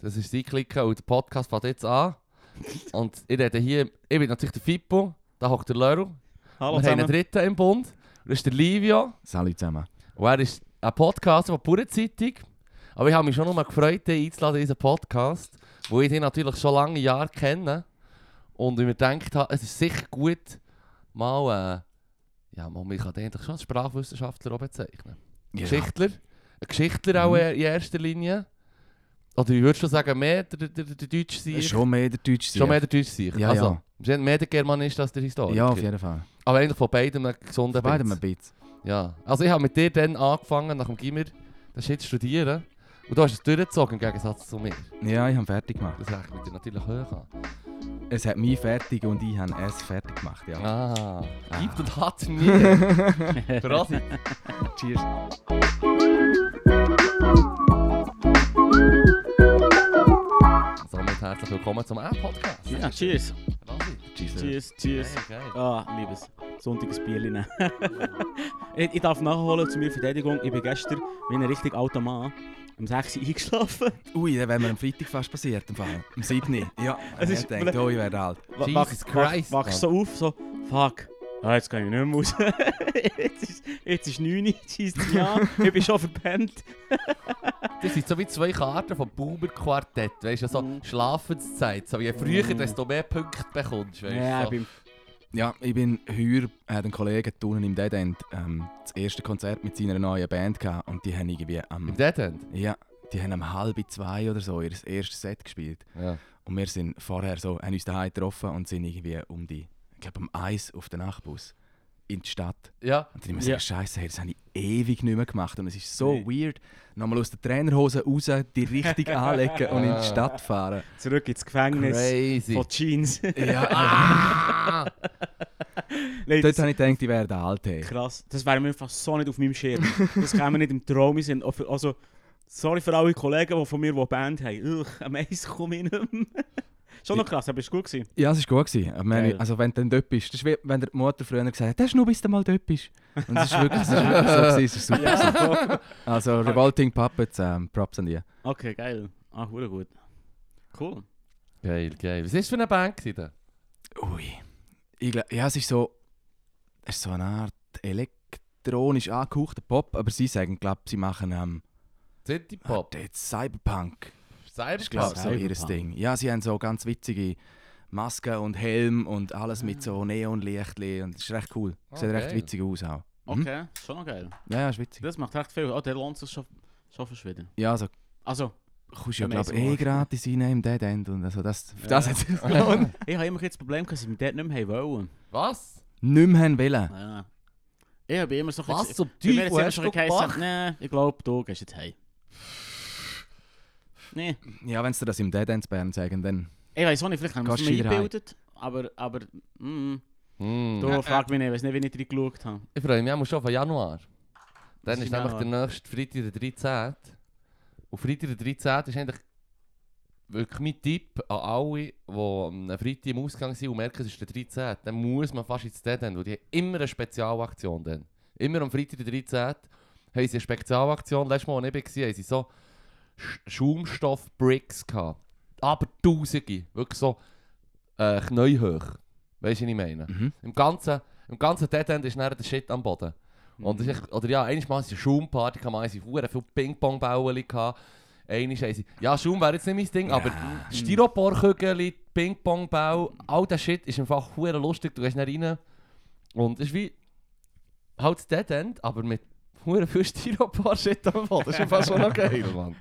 Das ist sie klicken und der Podcast fängt jetzt an. Und ich rede hier, ich bin natürlich der Fippo, da hockt der Leru. Hallo Wir haben einen zusammen. dritten im Bund. Das ist der Livio. Salut zusammen. Und er ist ein Podcaster von Pure Zeitung. Aber ich habe mich schon noch mal gefreut, dich einzuladen in diesen Podcast, wo ich dich natürlich schon lange Jahre kenne. Und ich mir gedacht habe, es ist sicher gut, mal, äh, ja, mal, man kann den eigentlich schon als Sprachwissenschaftler auch bezeichnen. Ja. Geschichtler. Ein Geschichtler auch Mhm. in erster Linie. Oder wie würdest du sagen, mehr der, der, der, Deutsche sein? Schon mehr der Deutsch Schon mehr der Deutsche sein. Ja, also, mehr der Germanist als der Historiker. Ja, auf jeden Fall. Aber eigentlich von beidem einen gesunden Beide Witz. ein bisschen. Ja, also ich habe mit dir dann angefangen, nach dem Gimmer, das zu studieren. Und du hast es durchgezogen im Gegensatz zu mir. Ja, ich habe fertig gemacht. Das rechnet dir natürlich an. Es hat mich fertig und ich habe es fertig gemacht, ja. Ah, gibt und hat nie. Prosit. Cheers. Somit herzlich willkommen zum A-Podcast. Ja, cheers. Cheers. Cheers, cheers. Geil, geil. Ah, liebes. Sonntages Bierli nehmen. ich, ich darf nachholen zu meiner Verteidigung. Ich bin gestern wie ein richtig alter Mann um 6 Uhr eingeschlafen. Ui, das wäre mir am Freitag fast passiert. Im Fall. Am 7. Ja, Es ich ist- denke, oh, ich werde alt. Jesus wach- Christ, Wach, wachst so auf, so, fuck. Ah, jetzt kann ich nicht mehr raus. jetzt, ist, jetzt ist 9 Uhr, mich an. Ich bin schon verpennt. Das sind so wie zwei Karten vom Buber-Quartett. Weißt du, so Mhm. Schlafenszeit. So je früher, Mhm. desto mehr Punkte bekommst. Weißt, Ja, so. Ja, ich bin heuer, hat ein Kollege unten im Dead End ähm, das erste Konzert mit seiner neuen Band gehabt und die haben irgendwie am, Im Dead End? ja, die haben um halb zwei oder so ihr erstes Set gespielt. Ja. Und wir sind vorher so, haben uns daheim getroffen und sind irgendwie um die, ich glaube um eins auf den Nachtbus in die Stadt. Ja. Und dann immer Ja. ja. Scheiße, hey, das habe ich ewig nicht mehr gemacht. Und es ist so Nee. weird, nochmal aus der Trainerhose raus, die richtig anlegen und in die Stadt fahren. zurück ins Gefängnis Crazy. von Jeans. Ja, Ah! Nein, dort habe ich gedacht, ich wäre der Alte. hey. Krass, das wäre mir einfach so nicht auf meinem Schirm. Das kann mir nicht im Traum sein. Also, sorry für alle Kollegen, die von mir die Band haben. Ugh, am Eis komme ich nicht mehr. Schon noch krass, aber ist gut gewesen. Ja, es war gut. Gewesen. Aber also wenn du dann dort bist, das ist wie wenn der Mutter früher gesagt hat, das ist nur bis du mal dort bist. Und es ist wirklich, es ist wirklich so, gewesen, es ist super. gewesen. Also Revolting Puppets, ähm, Props an die. Okay, geil. Ah, hure gut. Cool. Geil, geil. Was war das für eine Band? gewesen? Ui. Ich glaub, ja, es ist so, es ist so eine Art elektronisch angehauchter Pop, aber sie sagen, glaube sie machen ähm, City Pop. Pop. jetzt Cyberpunk. Das ist glaube so ihr. Ding. Ja, sie haben so ganz witzige Masken und Helm und alles mit so Neonlichtli und es ist recht cool. Sieht recht witzig aus auch. Mhm. Okay, schon noch geil. Ja, ja, ist witzig. Das macht recht viel. Oh, der lohnt sich schon, schon verschwinden. Ja, also Also, kommst ja glaube so eh gratis rein im Dead End und also das, für Ja. das hat es sich gelohnt. ich habe immer das Problem, dass sie mit dort nicht mehr haben wollen. Was? Nicht mehr haben wollen. Ja. Ich habe immer so ein Was Teufel hat's immer hast schon du geheißen, gemacht? nee, ich glaube, du gehst jetzt heim. Nee. Ja, wenn sie dir das im Dead End zu Bern sagen, dann... Ich weiß auch nicht, vielleicht haben wir es mir eingebildet, aber, aber, mm, Hm. du frag mich nicht, ich weiß nicht, wie ich drin geschaut habe. Ich freue mich auch schon auf Januar. Dann ist ist nämlich der nächste Freitag der 13. Und Freitag der 13. ist eigentlich wirklich mein Tipp an alle, die am Freitag im Ausgang sind und merken, es ist der 13. Dann muss man fast ins Dead End, weil die haben immer eine Spezialaktion dann. Immer am Freitag der 13. haben sie eine Spezialaktion. Letztes Mal, als ich war, haben sie so Schaumstoff-Bricks gehabt. Aber tausende. Wirklich so äh, knäuhoch. Weißt du, was ich meine? Mhm. Im ganzen, im ganzen Dead End ist dann der Shit am Boden. Und das ist echt, oder ja, einmal mal eine Schaumparty, kann man sie hure viel Ping-Pong-Bälle gehabt. Einmal sie, ja, Schaum wäre jetzt nicht mein Ding, aber Styroporkügel, Ping-Pong-Ball, all der Shit ist einfach hure lustig. Du gehst da rein und es ist wie halt das Dead End, aber mit hure viel Styropor-Shit am Boden. Das ist einfach schon noch geil, Mann.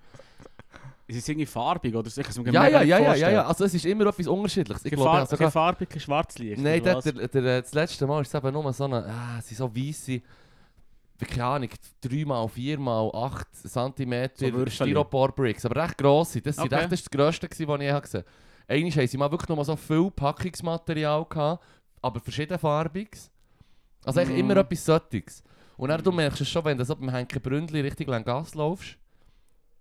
Ist es irgendwie farbig oder so? Ich kann mir Ja, ja, ja, ja, ja, also es ist immer etwas Unterschiedliches. Ich glaube, kein sogar... farbig, kein Schwarzlicht. Nein, der, der, der, das letzte Mal ist es eben nur so eine, ah, es sind so weisse, keine Ahnung, 3 mal 4 mal 8 cm So. Styropor-Bricks, aber recht grosse. Das, sind Okay. echt, das ist das grösste, was ich je gesehen habe. Einmal haben sie mal wirklich nur so viel Packungsmaterial gehabt, aber verschiedenfarbiges. Also eigentlich Mm. immer etwas Solches. Und dann du merkst es schon, wenn du so beim Henke Bründli richtig lang Gas laufst,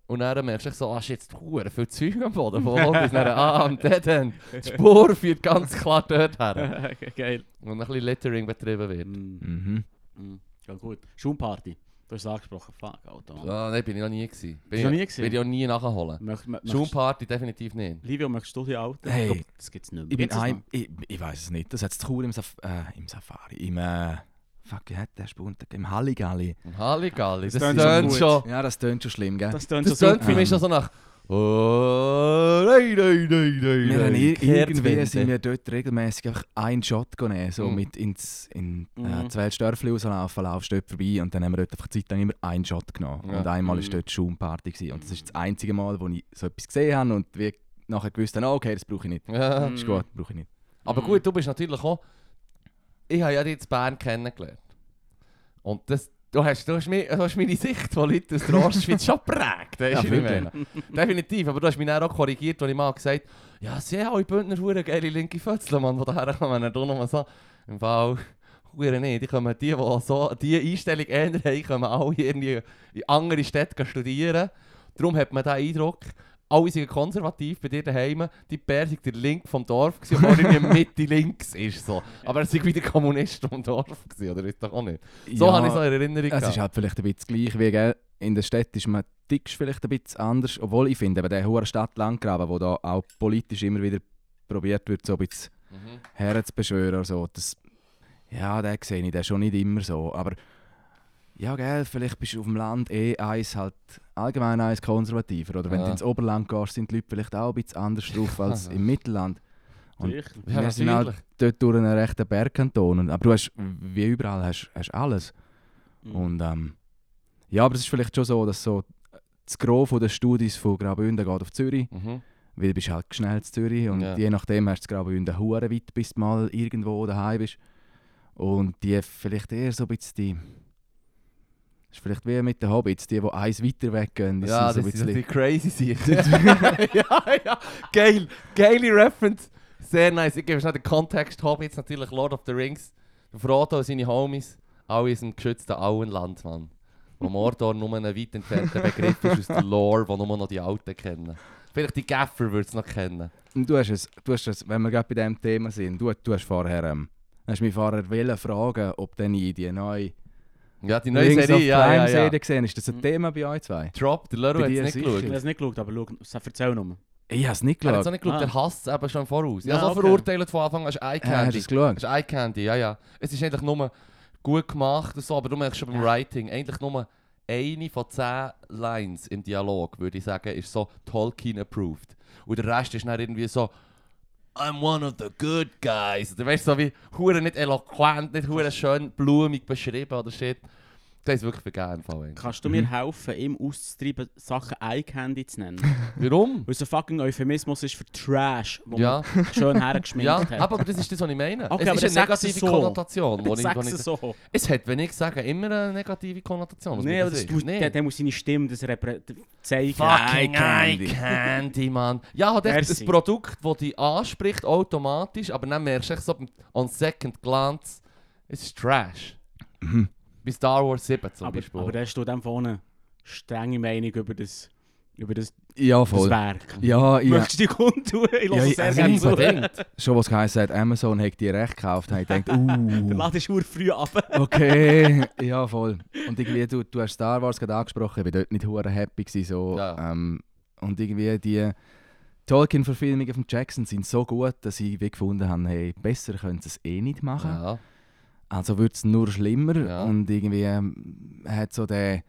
und dann merkst du so, ah shit, hure viel Zeug am Boden. Wo das? Dann, ah, am Dead. Die Spur führt ganz klar dort her. Geil. Und ein bisschen Littering betrieben wird. Mm, Mhm. mm, ja gut. Schaumparty. Du hast es angesprochen, fuck, Alter. Ah, nein, bin ich noch nie gewesen. Bin du noch ich- nie gewesen? Bin ich auch nie nachholen. Möcht- definitiv nicht. Livio, möchtest du die Alten? Hey. Ich das gibt's nicht mehr. Ich bin ich, ich weiß es nicht. Das hat es zu Chur im, Saf äh, im Safari. Im, äh, fuck, wie hat der Spunt? Im Halligalli. Im Halligalli. Das, Das tönt tönt schon schon. Ja, das tönt schon schlimm, gell? Das tönt Das so tönt für mich schon so nach. Oh, nein, nein, nein, nein, Wir haben irgendwie sind wir dort regelmäßig einfach einen Shot genommen, so Mhm. mit ins in äh, Mhm. zwei Dörfli rauslaufen, laufst dort vorbei und dann haben wir dort einfach Zeit lang immer einen Shot genommen. Ja. Und einmal Mhm. war dort Schaumparty gewesen. und das ist das einzige Mal, wo ich so etwas gesehen habe und wir nachher gewusst haben, ah, okay, das brauche ich nicht. Ja. Mhm. Ist gut, brauche ich nicht. Aber gut, du bist natürlich auch. Ich habe ja dich in Bern kennengelernt. Und das, du, hast, du, hast mich, du hast meine Sicht von Leuten aus der Ostschweiz schon geprägt. Weißt Ja, meine? Definitiv. Aber du hast mich dann auch korrigiert, als ich mal gesagt habe, ja, sie haben alle Bündner hure geile linke Fötzle, Mann, die daher kommen. Und du nochmal so, im Fall, hure nicht. Die, kommen, die, die so diese Einstellung eher haben, kommen alle in andere Städte studieren. Darum hat man den Eindruck, alle sind konservativ bei dir daheim. Die sind der Link vom Dorf, gewesen, obwohl er irgendwie Mitte links ist. So. Aber er war wie der Kommunist vom Dorf, gewesen, oder ist doch auch nicht? So Ja, habe ich so in Erinnerung Es ist halt vielleicht ein bisschen gleich wie gell? in der Stadt ist man tickst vielleicht ein bisschen anders, obwohl ich finde, eben der hohe Stadt-Landgraben, wo da auch politisch immer wieder probiert wird, so ein bisschen Mhm. herzubeschwören so, das, ja, den sehe ich den schon nicht immer so, aber ja, gell, vielleicht bist du auf dem Land eh eins halt allgemein eins konservativer oder wenn Ja. du ins Oberland gehst, sind die Leute vielleicht auch ein bisschen anders drauf als im Mittelland. Und. Ja, wir sind halt dort durch einen rechten Bergkanton, aber du hast, wie überall, hast, hast alles. Mhm. Und ähm, ja, aber es ist vielleicht schon so, dass so das Gros der Studis von Graubünden geht auf Zürich, Mhm. weil du bist halt schnell in Zürich und Ja. je nachdem hast du Graubünden hure weit, bis du mal irgendwo daheim bist. Und die vielleicht eher so ein bisschen die... ist vielleicht wie mit den Hobbits, die, die eins weiter weggehen. die Ja, sind das so ein ist bisschen... crazy sicher. ja, ja. Geil. Geile Reference. Sehr nice. Ich gebe schnell den Kontext. Hobbits natürlich Lord of the Rings. Frodo und seine Homies. Alle in einem geschützten Auenland, Mann. Wo Mordor nur ein weit entfernter Begriff ist aus der Lore, wo nur noch die Alten kennen. Vielleicht die Gaffer würden es noch kennen. Und Du hast es, du hast es, wenn wir gerade bei diesem Thema sind, du, du hast vorher... Ähm, hast mich vorher wollen fragen, ob dann in die neue Ja, die neue Serie, ja, ja, ja. Serie gesehen Ist das ein Mhm. Thema bei euch zwei? Drop, der Leroy Bei hat es nicht sicher. Ich geschaut. habe es nicht geschaut, aber schau, erzähl nur. Ich habe es nicht Er hat es geschaut. auch nicht geschaut, Ah. der hasst es eben schon Voraus. Ich Ja, habe okay. verurteilt von Anfang an, es ist Eye Äh, hast Candy. du es geschaut? Es ist Eye Candy, ja, ja. Es ist eigentlich nur gut gemacht und so, aber du merkst schon beim Writing, eigentlich nur eine von zehn Lines im Dialog, würde ich sagen, ist so Tolkien approved. Und der Rest ist dann irgendwie so I'm one of the good guys. Du weißt so wie hure nicht eloquent, nicht hure schön blumig beschrieben oder shit. Das ist wirklich vergeben im Fall. eigentlich. Kannst du mir helfen, ihm auszutreiben, Sachen Eye-Candy zu nennen? Warum? Weil es ein fucking Euphemismus ist für Trash, wo Ja, man schön hergeschminkt ja, hat. aber das ist das, was ich meine. Okay, es aber ist eine negative so. Konnotation. Wo ich, wo ich, es so. Es hat, wenn ich sage, immer eine negative Konnotation. Nein, aber das, du, nee. der, der muss seine Stimme das zeigen. Fucking Eye Eye Mann. Ja, hat echt ein Produkt, das dich anspricht, automatisch, aber dann merkst du echt so on second glance, es ist Trash. Mhm. Bei Star Wars 7 zum Aber, Beispiel. aber da hast du dann vorne eine strenge Meinung über das, über das, Ja, das voll. Werk. Ja, ja. Möchtest du die kundtun? Ich Ja, lasse ich- sehr also gerne ich. Schon was geheißen hat, Amazon hat die recht gekauft, ich gedacht, Der uh, Laden ist nur früh ab. okay, ja voll. Und irgendwie, du, du hast Star Wars gerade angesprochen, ich war dort nicht hure happy gewesen, so. Ja. Ähm, und irgendwie die Tolkien-Verfilmungen von Jackson sind so gut, dass ich wie gefunden habe, hey, besser können sie es eh nicht machen. Ja. Also wird es nur schlimmer Ja. und irgendwie ähm, hat so der...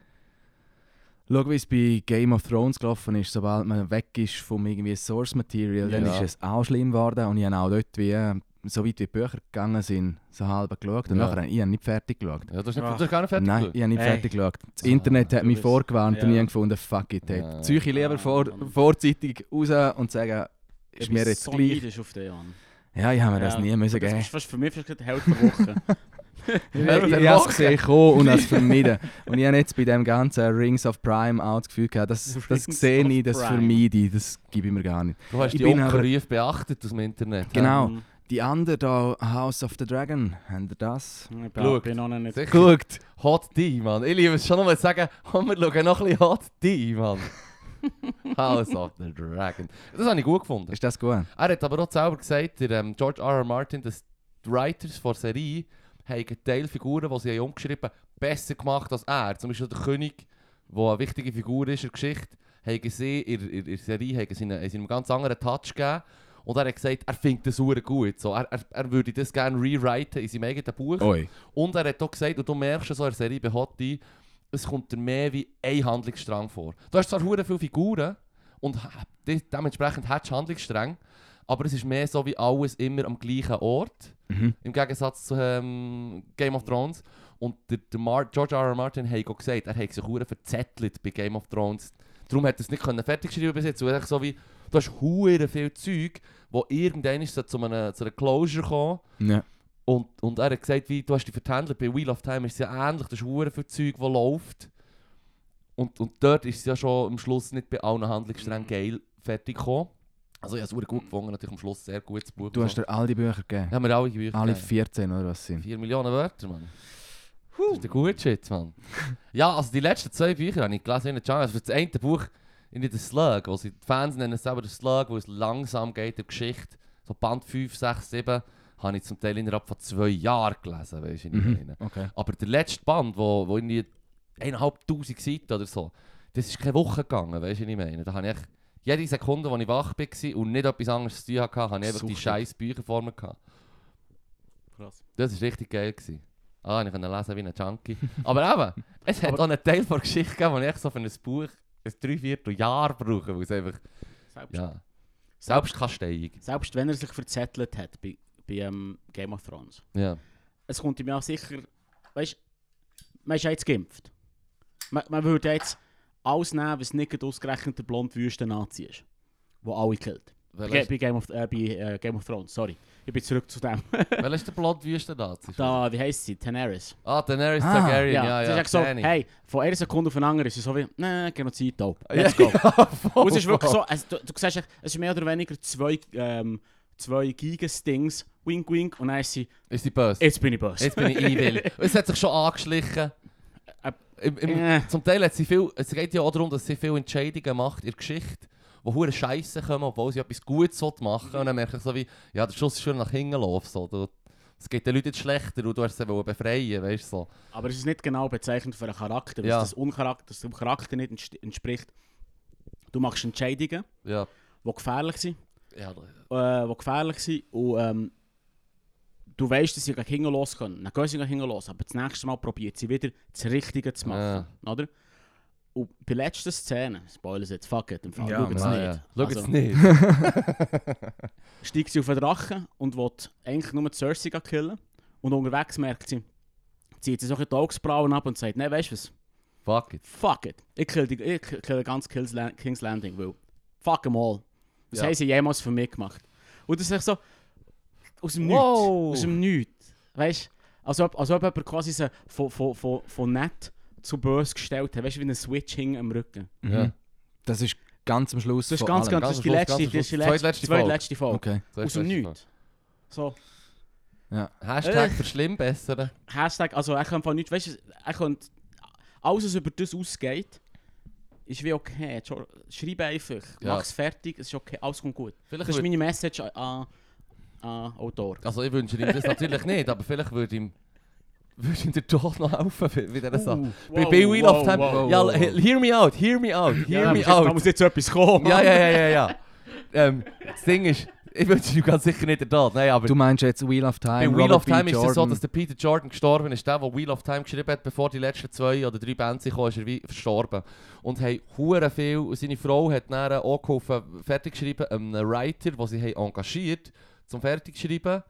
Schau, wie es bei Game of Thrones gelaufen ist, sobald man weg ist vom irgendwie Source Material, dann Ja. ist es auch schlimm geworden und ich habe auch dort wie, äh, so weit wie die Bücher gegangen sind, so halb geschaut und Ja. nachher habe ich habe nicht fertig geschaut. ja, du hast, nicht, du hast gar nicht fertig Nein, geschaut. ich habe nicht Hey. fertig geschaut. Das Ah, Internet hat mich vorgewarnt und ja. ich habe gefunden, fuck it, hey. Ja. Ziehe ich lieber vor, vorzeitig raus und sagen, ist Ich mir jetzt so gleich. auf den Jan. Ja, ich habe mir das Ja. nie müssen Das geben. ist fast für mich fast die Hälfte der Woche. Ich, Ja, habe es gesehen und es vermieden. Und ich habe jetzt bei dem ganzen Rings of Prime auch das Gefühl gehabt, das, das sehe ich, das vermeide ich, das gebe ich mir gar nicht. Du hast Ich die Onkelrufe beachtet aus dem Internet. Genau. Mhm. Die andere da, House of the Dragon, habt ihr das? Ich bin, bin noch nicht. Sicher. Gut. Hot D, Mann. Ich liebe es schon nochmal zu sagen, komm, wir schauen noch ein bisschen Hot D, Mann. House of the Dragon. Das habe ich gut gefunden. Ist das gut? Er hat aber auch selber gesagt, der ähm, George R. R. Martin, dass die Writers von der Serie haben Teilfiguren, die sie haben umgeschrieben haben, besser gemacht als er. Zum Beispiel der König, der eine wichtige Figur ist in der Geschichte, haben sie in, der Serie haben sie einen, haben sie einen ganz anderen Touch gegeben. Und er hat gesagt, er findet das super gut. So, er, er, er würde das gerne rewriten in seinem eigenen Buch. Oi. Und er hat auch gesagt, und du merkst so in der Serie bei Hottie, es kommt dir mehr wie ein Handlungsstrang vor. Du hast zwar hure viele Figuren und dementsprechend hast du Handlungsstränge, aber es ist mehr so wie alles immer am gleichen Ort, Mhm. im Gegensatz zu ähm, Game of Thrones. Und der, der Mar George R. R. Martin hat auch gesagt, er hat sich hure verzettelt bei Game of Thrones. Darum hat er es nicht können fertig schreiben bis jetzt. So wie, du hast hure viel Zeug, wo irgendwann ist so zu, einer, zu einer Closure kommen. Ja. Und, und er hat gesagt, wie, du hast dich vertändelt, bei Wheel of Time ist es ja ähnlich, das ist hure viel Zeug, das läuft. Und, und dort ist es ja schon am Schluss nicht bei allen Handlungssträngen geil fertig gekommen. Also ich habe es gut gefunden, natürlich am Schluss sehr gutes Buch. Du hast dir all die Bücher gegeben. ja, wir alle Bücher Alle gegeben. 14 oder was sind? 4 Millionen Wörter, Mann. Das ist der gute Shit, Mann. ja, also die letzten zwei Bücher habe ich gelesen in der Chance. Also für das eine Buch in der Slug, sie die Fans nennen es selber der Slug, wo es langsam geht in der Geschichte. So Band 5, 6, 7 habe ich zum Teil innerhalb von zwei Jahren gelesen, weißt du, was ich Mhm. meine. Okay. Aber der letzte Band, wo, wo irgendwie eineinhalbtausend Seiten oder so, das ist keine Woche gegangen, weißt du, was ich meine. Da habe ich jede Sekunde, als ich wach war und nicht etwas anderes zu tun hatte, habe ich einfach die Suchtig. scheiß Bücher vor mir gehabt. Krass. Das war richtig geil. Gewesen. Ah, ich konnte lesen wie ein Junkie. Aber eben, es hat Aber- auch einen Teil der Geschichte gegeben, wo ich echt so für ein Buch ein Dreivierteljahr brauche, weil es einfach, Selbst, ja, selbst, Selbstkasteiung. selbst wenn er sich verzettelt hat bei, bei ähm, Game of Thrones. Ja. Es kommt ihm ja sicher, weißt man ist ja jetzt geimpft. Man, man würde jetzt alles nehmen, was nicht ausgerechnet der blond wüste Nazi ist. Wo alle killt. Bei, bei, Game, of, äh, bei äh, Game of Thrones, sorry. Ich bin zurück zu dem. welcher ist der blondwüste Nazi? da, wie heisst sie? Daenerys. Ah, Daenerys Ah, Targaryen, Ja, ja, ja. sagt so, hey, von einer Sekunde auf eine andere ist sie so wie, nee, Genozid. Ja, Let's go. ja, voll, Und es ist wirklich so, also, du, du siehst, es ist mehr oder weniger zwei, ähm, zwei Gigastings, wink wink, und dann ist sie, Ist sie böse? jetzt bin ich böse. Jetzt bin ich evil. Und es hat sich schon angeschlichen. Äh, Im, im, Äh. Zum Teil hat sie viel, es geht ja auch darum, dass sie viele Entscheidungen macht in der Geschichte, die hure Scheiße kommen, obwohl sie etwas Gutes machen will. Und dann merke ich so wie, ja, der Schuss ist schon nach hinten gelaufen. So. Du, es geht den Leuten jetzt schlechter und du hast sie wollen befreien, weißt du so. Aber es ist nicht genau bezeichnend für einen Charakter, weil Ja. das, Uncharakter, das dem Charakter nicht entspricht. Du machst Entscheidungen, Ja. die gefährlich sind, Ja, äh, die gefährlich sind und ähm, du weißt, dass sie gegen hinten los können. Dann gehen sie gegen hinten los, aber das nächste Mal probiert sie wieder das Richtige zu machen. Oder? Und bei der letzten Szene, Spoilers jetzt, fuck it, im Fall, Ja, schau. Ah, nicht. ja. Schau Also, nicht. steigt sie auf den Drachen und will eigentlich nur die Cersei killen. Und unterwegs merkt sie, zieht sie so ein die Augsbrauen ab und sagt, nein, weißt du was? Fuck it. Fuck it. Ich kill, die, ich kill ganz Kills Land, King's Landing, weil fuck them all. Was Ja. haben sie jemals für mich gemacht? Und das ist echt so aus dem Wow. Nichts. Aus dem Nichts. Weißt du? Als ob, als ob jemand quasi so von, von, von, von nett zu böse gestellt hat. Weißt du, wie ein Switch hing am Rücken. Mhm. Ja. Das ist ganz am Schluss Das ist ganz, allem. ganz, das ist die letzte, das ist die letzte, zweitletzte Folge. Okay. So Aus dem Nichts. So, Hashtag Äh. verschlimmbessern. Hashtag, also er kann von nichts, weißt du, er kann, alles was über das ausgeht, ist wie okay. Schreib einfach, Ja. mach's fertig, es ist okay, alles kommt gut. Vielleicht Das ist meine Message an, an, an Autor. also ich wünsche ihm das natürlich nicht, aber vielleicht würde ihm, würde ihm der Tod noch helfen bei dieser Sache. Bei, bei Wheel of Time. wow, ja, hear me out, hear me out, hear ja, me da out. muss jetzt etwas kommen. Ja, ja, ja, ja, ja. ähm, das Ding ist, ich wünsche ihm ganz sicher nicht der Tod. Nein, aber Du meinst jetzt Wheel of Time, bei Wheel Robert of Time B. ist es so, dass der Peter Jordan gestorben ist. Der, der Wheel of Time geschrieben hat, bevor die letzten zwei oder drei Bands kamen, ist er wie verstorben. Und haben hure viel, seine Frau hat dann auch geholfen, fertig geschrieben, einen Writer, den sie haben engagiert zum fertig schreiben.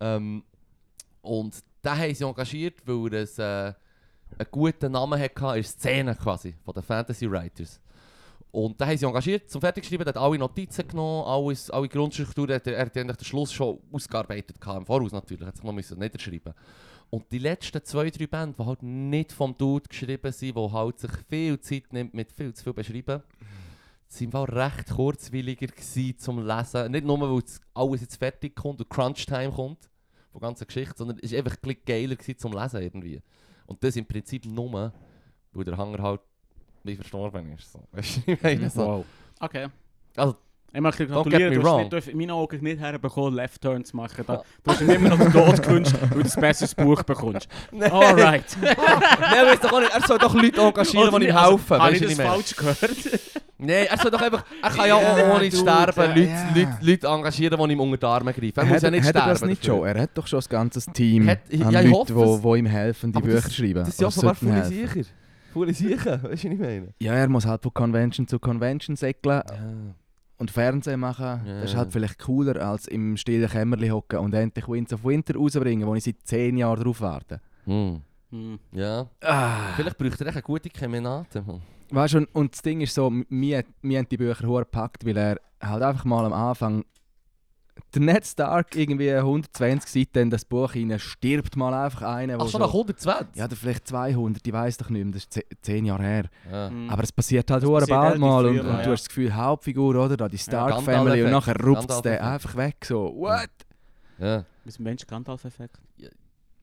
Ähm, und den haben sie engagiert, weil er äh, einen guten Namen hatte in der Szene quasi, von den Fantasy Writers. Und den haben sie engagiert zum Fertigschreiben, hat alle Notizen genommen, alles, alle Grundstrukturen, hat er, er hat eigentlich den Schluss schon ausgearbeitet, gehabt, im Voraus natürlich, hat sich noch müssen niederschreiben. Und die letzten zwei, drei Bände, die halt nicht vom Dude geschrieben sind, die halt sich viel Zeit nimmt mit viel zu viel beschreiben, sind Fall recht kurzwilliger gewesen zum Lesen. Nicht nur, weil es alles jetzt fertig kommt und Crunch-Time kommt, von der ganzen Geschichte, sondern es war einfach ein geiler gewesen zum Lesen irgendwie. Und das im Prinzip nur, weil der Hanger halt wie verstorben ist. So. Weißt du, ich meine? So. Wow. Okay. Also, Ich möchte gratulieren, du hast, nicht, in meinen Augen nicht herbekommen, Left Turn zu machen. Da, du hast immer noch den Tod gewünscht, weil du ein besseres Buch bekommst. Alright. Nein, weißt du auch nicht, er soll doch Leute engagieren, die ihm helfen. Habe ich du, das falsch gehört? Nein, er soll doch einfach, er kann ja auch ohne sterben Leute. Leute, Leute engagieren, die ihm unter die Arme greifen. Er muss ja nicht hat sterben. er das nicht schon? Er hat doch schon ein ganzes Team Hat- an ja, Leuten, die ihm helfen, die Bücher das- schreiben. Das ist ja offenbar helfen. sicher. Voll sicher, weißt du, was ich meine? Ja, er muss halt von Convention zu Convention säckeln Ja. Und Fernsehen machen. Ja. Das ist halt vielleicht cooler, als im stillen Kämmerli hocken und endlich Winds of Winter rausbringen, wo ich seit 10 Jahren drauf warte. Hm. Ja. Ah. Vielleicht bräuchte er echt eine gute Kemenate. Mann. Weißt du, und, und das Ding ist so, mir, mir haben die Bücher hure gepackt, weil er halt einfach mal am Anfang der Ned Stark irgendwie 120 Seiten in das Buch rein stirbt mal einfach einer, Ach, schon nach 120? ja, oder vielleicht 200, ich weiß doch nicht mehr, das ist 10 Jahre her. Ja. Hm. Aber es passiert halt Das bald mal und, und ja. du hast das Gefühl, Hauptfigur, oder? Da die Stark Gandalf-Effekt. Family und nachher rupft es den einfach weg, so, what? ja. Mit dem Mensch Gandalf-Effekt.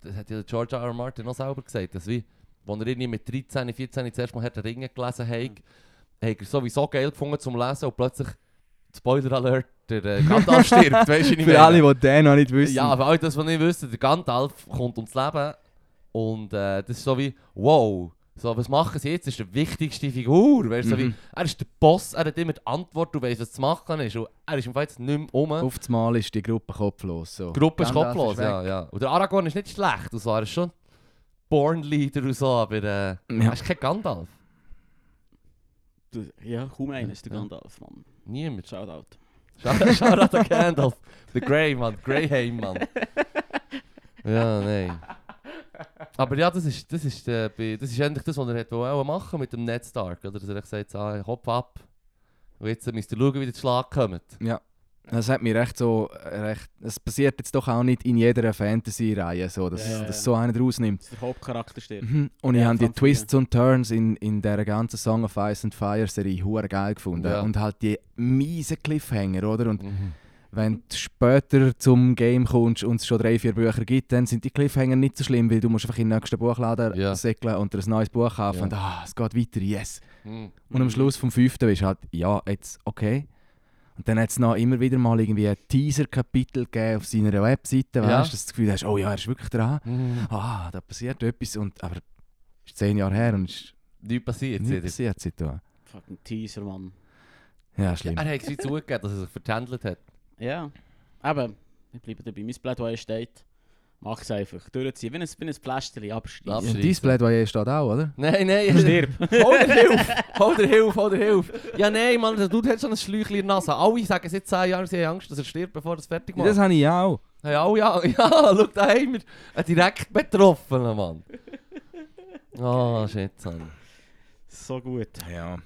Das hat ja George R. R. Martin auch selber gesagt. Dass wie, als er irgendwie mit 13, 14 das erste Mal Herr der Ringe gelesen hat, hat er sowieso geil gefunden zum Lesen und plötzlich, Spoiler Alert, der äh, Gandalf stirbt. Weißt du, ich Für meine? alle, die den noch nicht wissen. Ja, für alle das, was nicht wissen, der Gandalf kommt ums Leben und äh, das ist so wie, wow, so, was machen sie jetzt? Das ist die wichtigste Figur. Weißt, du, so wie, Mhm. er ist der Boss, er hat immer die Antwort, du weißt, was zu machen ist. Und er ist im Fall jetzt nicht mehr um. Auf das Mal ist die Gruppe kopflos. So. Die Gruppe ist Gandalf kopflos, weg. ja, ja. Und der Aragorn ist nicht schlecht, und so, er ist schon Born Leader und so, aber äh, Ja. er ist kein Gandalf. Du, ja, kaum einer ist der Ja. Gandalf, Mann. Niemand. Shoutout. Schau schau an den Gandalf. Der Grey, Mann. Greyheim, Mann. Ja, nein. Aber ja, das ist, das ist, äh, bei- das ist endlich das, was er hat wollen machen mit dem Ned Stark. Oder? Dass er sagt, ah, Kopf ab. Und jetzt müsst ihr schauen, wie der Schlag kommt. Ja. Das hat mir recht so, recht, es passiert jetzt doch auch nicht in jeder Fantasy-Reihe so, dass, Ja, ja, dass so einer rausnimmt. Dass der Hauptcharakter stirbt. Mhm. Und ich habe die Twists und Turns in, in dieser ganzen Song of Ice and Fire Serie hure geil gefunden. Und halt die miesen Cliffhanger, oder? Und wenn du später zum Game kommst und es schon drei, vier Bücher gibt, dann sind die Cliffhanger nicht so schlimm, weil du musst einfach in den nächsten Buchladen Ja. säckeln und dir ein neues Buch kaufen Ja. und ah, es geht weiter, yes. Mhm. Und am Schluss vom fünften bist du halt, ja, jetzt okay. Und dann hat es noch immer wieder mal irgendwie ein Teaser-Kapitel gegeben auf seiner Webseite, Ja. weißt du, dass du das Gefühl hast, oh ja, er ist wirklich dran. Mhm. Ah, da passiert etwas. Und, aber es ist zehn Jahre her und es ist Nichts passiert. nichts passiert seitdem. Fucking Teaser, Mann. Ja, schlimm. Er hat es zugegeben, dass er sich vertändelt hat. Ja. Aber, ich bleibe dabei. Mein Plädoyer steht. Mach es einfach. Durchziehen. Wie ein, wie ein Pflasterli abschließen. Absch- Ja, Abschreissen. dein Plädoyer steht auch, oder? Nein, nein. Stirb. Hol dir Hilfe! Hol dir Hilfe, hol dir Hilfe! Ja, nein, Mann, der Dude hat schon ein Schläuchchen in der Nase. Alle sagen seit 10 Jahren, sie haben Angst, dass er stirbt, bevor er es fertig macht. Das habe ich auch. Hey, alle, ja, ja, schau, da haben wir einen direkt Betroffenen, Mann. Oh, shit, Mann. So gut. Ja.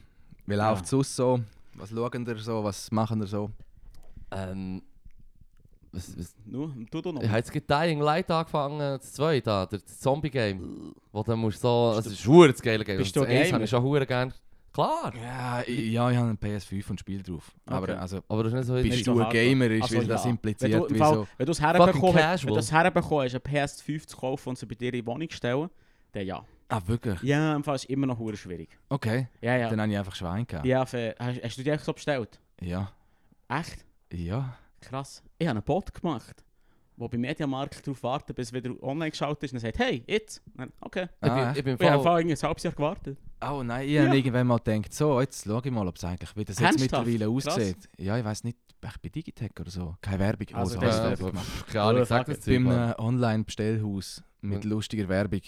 Wie Ja. läuft es aus so? Was schauen ihr so? Was machen ihr so? Ähm, was, was, Nur, tu du noch. ich habe jetzt gerade Dying Light angefangen, das zweite, da, der Zombie-Game. Wo dann musst du so, es ist verdammt das geile Game. Bist du das Gamer? habe ich schon verdammt gern. Klar! Ja, ich, ja, ich habe ein PS5 und spiel drauf. Okay. Aber also, Aber das ist nicht so... bist nicht du so ein hart, Gamer, ist, Also, weil das ja. impliziert, wenn du, wie so... wenn du es herbekommen hast, wenn casual. du es herbekommen hast, eine PS5 zu kaufen und sie bei dir in die Wohnung stellen, dann ja. Ah, wirklich? Ja, im Fall ist immer noch hure schwierig. Okay, Ja, ja. dann habe ich einfach Schwein gehabt. ja für, hast, hast du die echt so bestellt? Ja. Echt? Ja. Krass. Ich habe einen Bot gemacht, wo beim Mediamarkt darauf wartet, bis wieder online geschaut ist und er sagt, hey, jetzt. Dann, okay. Ich Ah, bin, ich bin Ich habe irgendwie ein halbes Jahr gewartet. Oh nein, ich Ja. habe irgendwann mal gedacht, so, jetzt schaue ich mal, ob es eigentlich, wie das jetzt mittlerweile Krass. aussieht. Ja, ich weiß nicht, echt bei Digitech oder so. Keine Werbung. Also Oh, das so, ist du Ja, Werbung gemacht. pff, keine Ahnung, ich sag Fuck das Mann. äh, Online-Bestellhaus mit lustiger Werbung.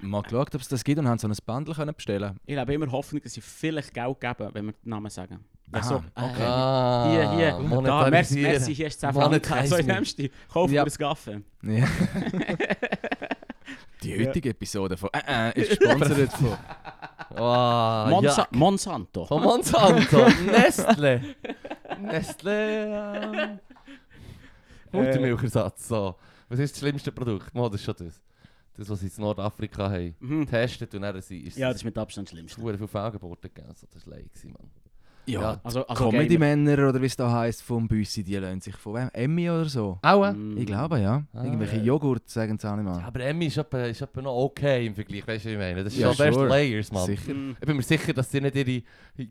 Mal geschaut, ob es das gibt und haben so ein Bundle können bestellen Ich habe immer Hoffnung, dass sie vielleicht Geld geben, wenn wir den Namen sagen. Ja, Aha, so, okay. Ah, Hier, hier, da, merci, merci, hier ist 10 Franken. Monetize So, me. nimmst du, kauf Ja. mir ein Kaffee. Ja. Die heutige Episode von äh, äh, ist gesponsert von. Oh, Monsa ja. Monsanto. Von Monsanto, Nestle. Nestle. Ähm. Muttermilchersatz. So. Was ist das schlimmste Produkt? Mo, das ist schon das. Das, was sie in Nordafrika haben. Mhm. Getestet und dann ist Ja, das es ist mit Abstand Schlimmste. sehr viele Fehlgeburten gegeben. Also, das war leid, Mann. Ja, Ja, Also, also. Comedy-Männer oder wie es da heisst vom Büssi, die lassen sich von wem? Emmy oder so? Auch? Mm. Ich glaube ja. Ah, Irgendwelche ja. Joghurt sagen sie auch nicht mal. Ja, aber Emmy ist etwa, ist etwa noch okay im Vergleich, weißt du, was ich meine? Das ist Ja, schon best sure. Layers, Mann. Sicher. Mm. Ich bin mir sicher, dass sie nicht ihre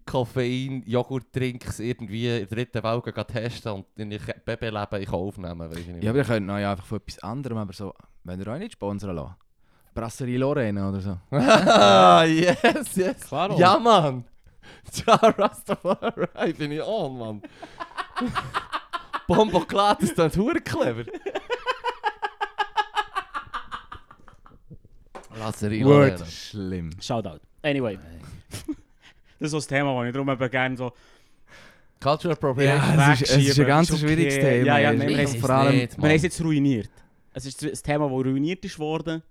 Koffein-Joghurt-Drinks irgendwie in der dritten Welt testen und in ihr Babyleben in Kauf nehmen, weißt du nicht Ja, aber ihr könnt noch ja einfach von etwas anderem, aber so, wenn ihr euch nicht sponsern lassen. Brasserie Lorena oder so. Ah, yes, yes. Klaro. Ja, Mann. Ja, Rastafari bin ich on, Mann. Bombo klar, das ist hure clever. Brasserie Lorena. Schlimm. Shoutout. Anyway. das ist so das Thema, das ich darum eben gerne so... Cultural Appropriation. Ja, es ist, es ist ein ganz okay. schwieriges Thema. Ja, ja, Es nein, wir haben- vor allem, Nicht, Wir haben es jetzt ruiniert. Es ist ein Thema, das ruiniert ist worden.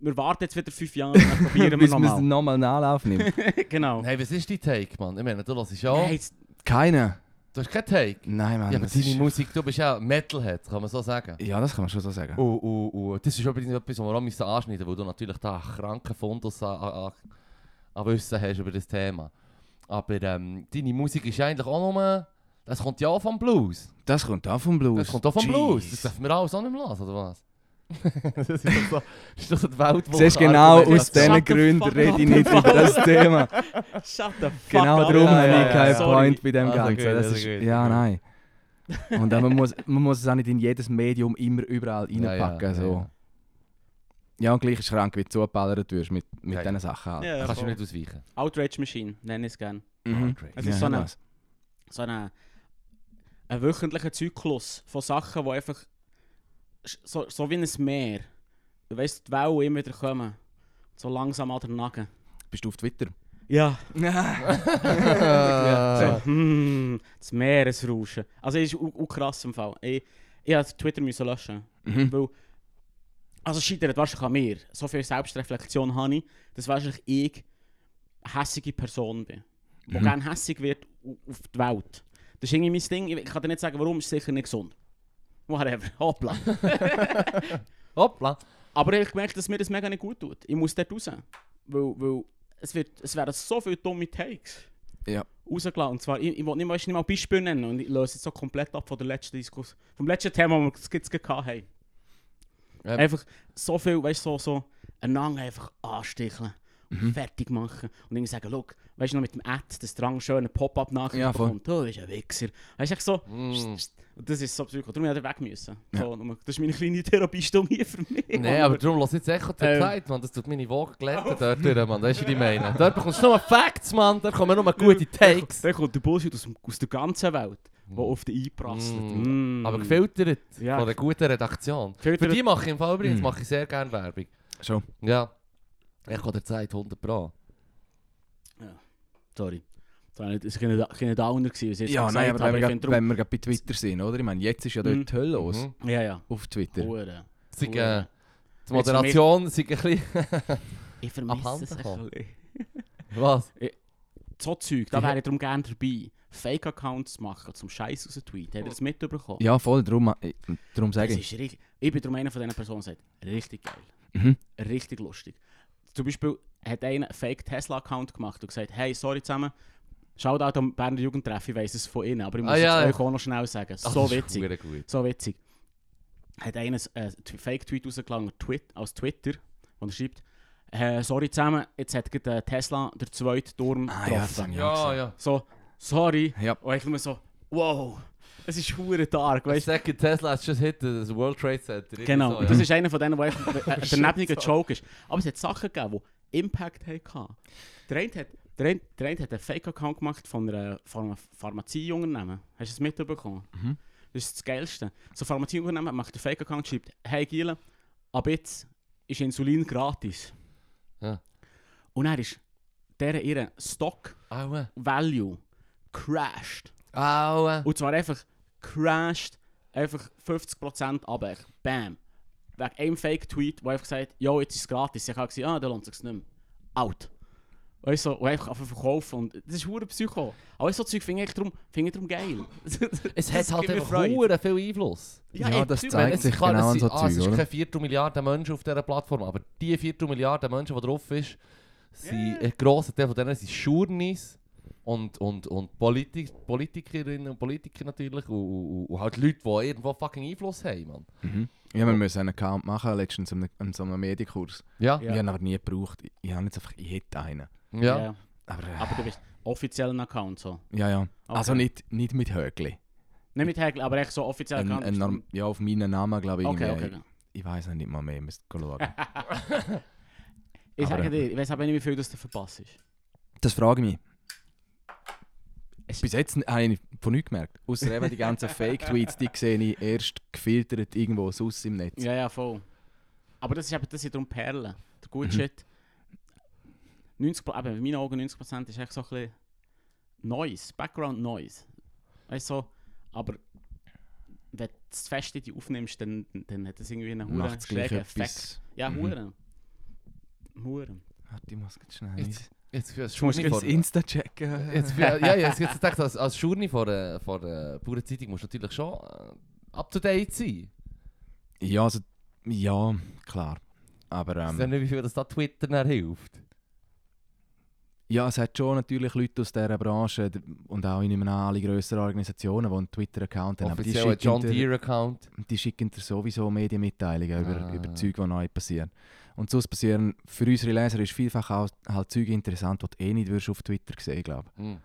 Wir warten jetzt wieder fünf Jahre dann probieren wir bis wir es nochmal. nochmal einen Anlauf nehmen. genau. Hey, was ist dein Take, Mann? Ich meine, du hörst ja. Nein, jetzt- Keine. Du hast keinen Take. Nein, Mann. Ja, aber deine ist, Musik, du bist ja Metalhead, kann man so sagen. ja, das kann man schon so sagen. Und, und, und das ist übrigens etwas, was wir auch müssen anschneiden müssen, weil du natürlich da einen kranken Fundus an, an, an- Wissen hast über das Thema. Aber ähm, deine Musik ist eigentlich auch nur... Das kommt ja auch vom Blues. Das kommt auch vom Blues. Das kommt auch vom Blues. Das Jeez. dürfen wir alles auch nicht mehr hören, oder was? das ist doch so, das ist doch so die Welt, wo... Siehst genau aus Shut diesen Gründen rede ich nicht über das Thema. Shut the fuck Genau up. darum habe ja, ich keinen. Sorry. Point bei dem Also Ganzen. gut, das also ist, gut, ja, nein. Und dann, man, muss, man muss es auch nicht in jedes Medium immer überall Ja, ja, reinpacken. ja, so. ja. Ja, und gleich ist krank, wie du zugeballert wirst mit, mit Ja, diesen. Sachen halt. Ja, Da kannst du nicht ausweichen. Outrage Machine, nenne ich es gerne. Mhm. Es Ja, ist so eine, so eine, ein wöchentlicher Zyklus von Sachen, die einfach so, so wie ein Meer. Du weißt, die Wellen immer wieder kommen. So langsam an den Nacken. Bist du auf Twitter? Ja. Ah. So, hm, das Meeresrauschen. Also, es ist auch krass im Fall. Ich, ich musste Twitter müssen löschen. Mhm. Weil, also scheitert wahrscheinlich an mir. So viel Selbstreflexion habe ich, dass wahrscheinlich ich eine hässige Person bin. Die Mhm. gerne hässig wird au- auf die Welt. Das ist irgendwie mein Ding. Ich kann dir nicht sagen, warum, ist sicher nicht gesund. Whatever. Hoppla. Hoppla. Aber ich habe gemerkt, dass mir das mega nicht gut tut. Ich muss dort raus. Weil, weil es, wird, es werden so viele dumme Takes Ja. rausgelassen. Und zwar, ich, ich will nicht mal, nicht mal Beispiele nennen. Und ich löse jetzt so komplett ab von der letzten Diskussion. Vom letzten Thema, das wir jetzt gehabt haben. Ja. Einfach so viel, weißt du, so, so einander einfach ansticheln. Mhm. fertig machen. Und dann sagen, look, weißt du noch mit dem Ad, das Drang schöne Pop-up-Nachricht Ja, voll. bekommt. Du bist ein Wichser. Weißt du, echt so. Mm. Und das ist so psycho. Darum musste ich weg müssen. Ja. So, nur- das ist meine kleine Therapiestunde hier für mich. Nein, aber darum lass jetzt Echo der Ähm. Zeit, man. Das tut meine Wogen glätten dort durch, man. Das ist, was ich meine. Dort bekommst du nur Facts, man. Dort kommen nur gute Takes. Dann kommt der Bullshit aus, aus der ganzen Welt, der auf dich einprasselt. Mm. Mm. Aber gefiltert Ja. von einer guten Redaktion. Gefiltert- Für die mache ich im Fall übrigens Mm. mache ich sehr gerne Werbung. Schon. Ja. Echo der Zeit 100 Pro. Sorry. Das war kein Downer, was ich jetzt Ja, gesagt nein, aber wenn ich wir, wenn wir bei Twitter sind, oder? Ich meine, jetzt ist ja dort Mhm. die Hölle los. Mhm. Ja, ja. Auf Twitter. Hure. Hure. äh, die Moderation sind ein bisschen... Ich vermisse es ein bisschen. Was? So Zeug, da wäre ich darum gerne dabei. Fake-Accounts machen, zum Scheiß raus tweeten. Habt ihr das mitbekommen? Ja, voll, darum, äh, darum sage ich. ist richtig. Ich bin darum einer von diesen Personen, die sagt, richtig geil. Mhm. Richtig lustig. Zum Beispiel hat einer einen Fake Tesla-Account gemacht und gesagt, hey, sorry zusammen, schaut auch am Berner Jugendtreff, ich weiss es von innen, aber ich muss Ah, es ja. euch auch noch schnell sagen. Ach, so witzig. So witzig. Hat einer einen äh, Fake-Tweet rausgeladen Twit aus Twitter, wo er schreibt, äh, sorry zusammen, jetzt hat gerade äh, Tesla der zweite Turm Ah, ja, getroffen. ich Ja, ja. so, sorry. Ja. Und ich nur so, wow, es ist hure dark, Weißt du, Tesla has just hit the World Trade Center. Genau, So, und ja. das ist einer von denen, der einfach äh, der neblige so. Joke ist. Aber es hat Sachen gegeben, die Impact hatten. Der eine hat, der eine, der eine hat einen Fake-Account gemacht von einer, einem Pharmazieunternehmen. Hast du es mitbekommen? Mhm. Das ist das Geilste. So ein Pharmazieunternehmen macht einen Fake-Account, schreibt, hey Giele, ab jetzt ist Insulin gratis. Ja. Und dann ist der ihre Stock Aua. Value crashed. Aua. Und zwar einfach crashed, einfach 50% runter. Bam. Wegen einem Fake-Tweet, wo einfach gesagt jo, jetzt ist es gratis. Ich habe gesagt, ah, da lohnt es sich nicht mehr. Out. Weißt du, und einfach einfach verkaufen. Und das ist hure Psycho. Aber so Zeug finde ich darum, finde ich darum geil. Es hat halt einfach hure viel Einfluss. Ja, ey, das zeigt es sich klar, genau es an so ah, Es Zeug, ist oder? keine Viertelmilliarden Menschen auf dieser Plattform, aber die Viertelmilliarden Menschen, die drauf ist, sind, Ja. ein grosser Teil von denen sind Schurnis, und, und, und Politik, Politikerinnen und Politiker natürlich und, und, und halt Leute, die irgendwo fucking Einfluss haben, Mann. Mhm. Ja, wir müssen einen Account machen, letztens an einem, an so einem Medienkurs. Ja, Ja. Ich habe ihn aber nie gebraucht. Ich, ich habe jetzt einfach, ich hätte einen. ja. Aber, äh, Aber du bist offiziellen Account so. ja, ja. Also Okay. nicht, nicht mit Högli. Nicht mit Hegel, aber echt so offiziell Ein, Account. ein, Norm- ja, auf meinen Namen, glaube ich. okay, okay. Ich, ich weiß nicht mal mehr, ich müsste schauen. Ich sage dir, ich weiß aber nicht, wie viel das du verpasst. Das frage ich mich. Bis jetzt habe ich von nichts gemerkt. Außer eben die ganzen Fake-Tweets, die sehe ich erst gefiltert irgendwo sonst im Netz. Ja, ja, voll. Aber das ist eben, das sind darum Perlen. Der gute. Shit. 90, Pro- eben, in meinen Augen 90% ist echt so ein bisschen Noise, Background Noise. Weißt du, so, aber wenn du das fest in die aufnimmst, dann, dann hat das irgendwie einen hohen schrägen Effekt. Ja, Mhm. Huren. Huren. Warte, ich muss jetzt schnell Jetzt, jetzt für das Du musst Schurni vor... Insta checken. Jetzt, für, ja, ja, jetzt, jetzt gedacht, als, als Schurni vor der, vor der Bauern Zeitung musst du natürlich schon äh, up to date sein. Ja, also, ja, klar. Aber ähm, weiß nicht, wie viel das da Twitter dann hilft. ja, es hat schon natürlich Leute aus dieser Branche d- und auch in einem alle grösseren Organisationen, die einen Twitter-Account haben. Aber die Offiziell ein John schicken dir- Deere-Account. die schicken dir sowieso Medienmitteilungen über, Ah. über Zeug, die neu passieren. Und sonst passieren für unsere Leser ist vielfach auch halt Zeug interessant, die du eh nicht würdest auf Twitter sehen glaube Hm.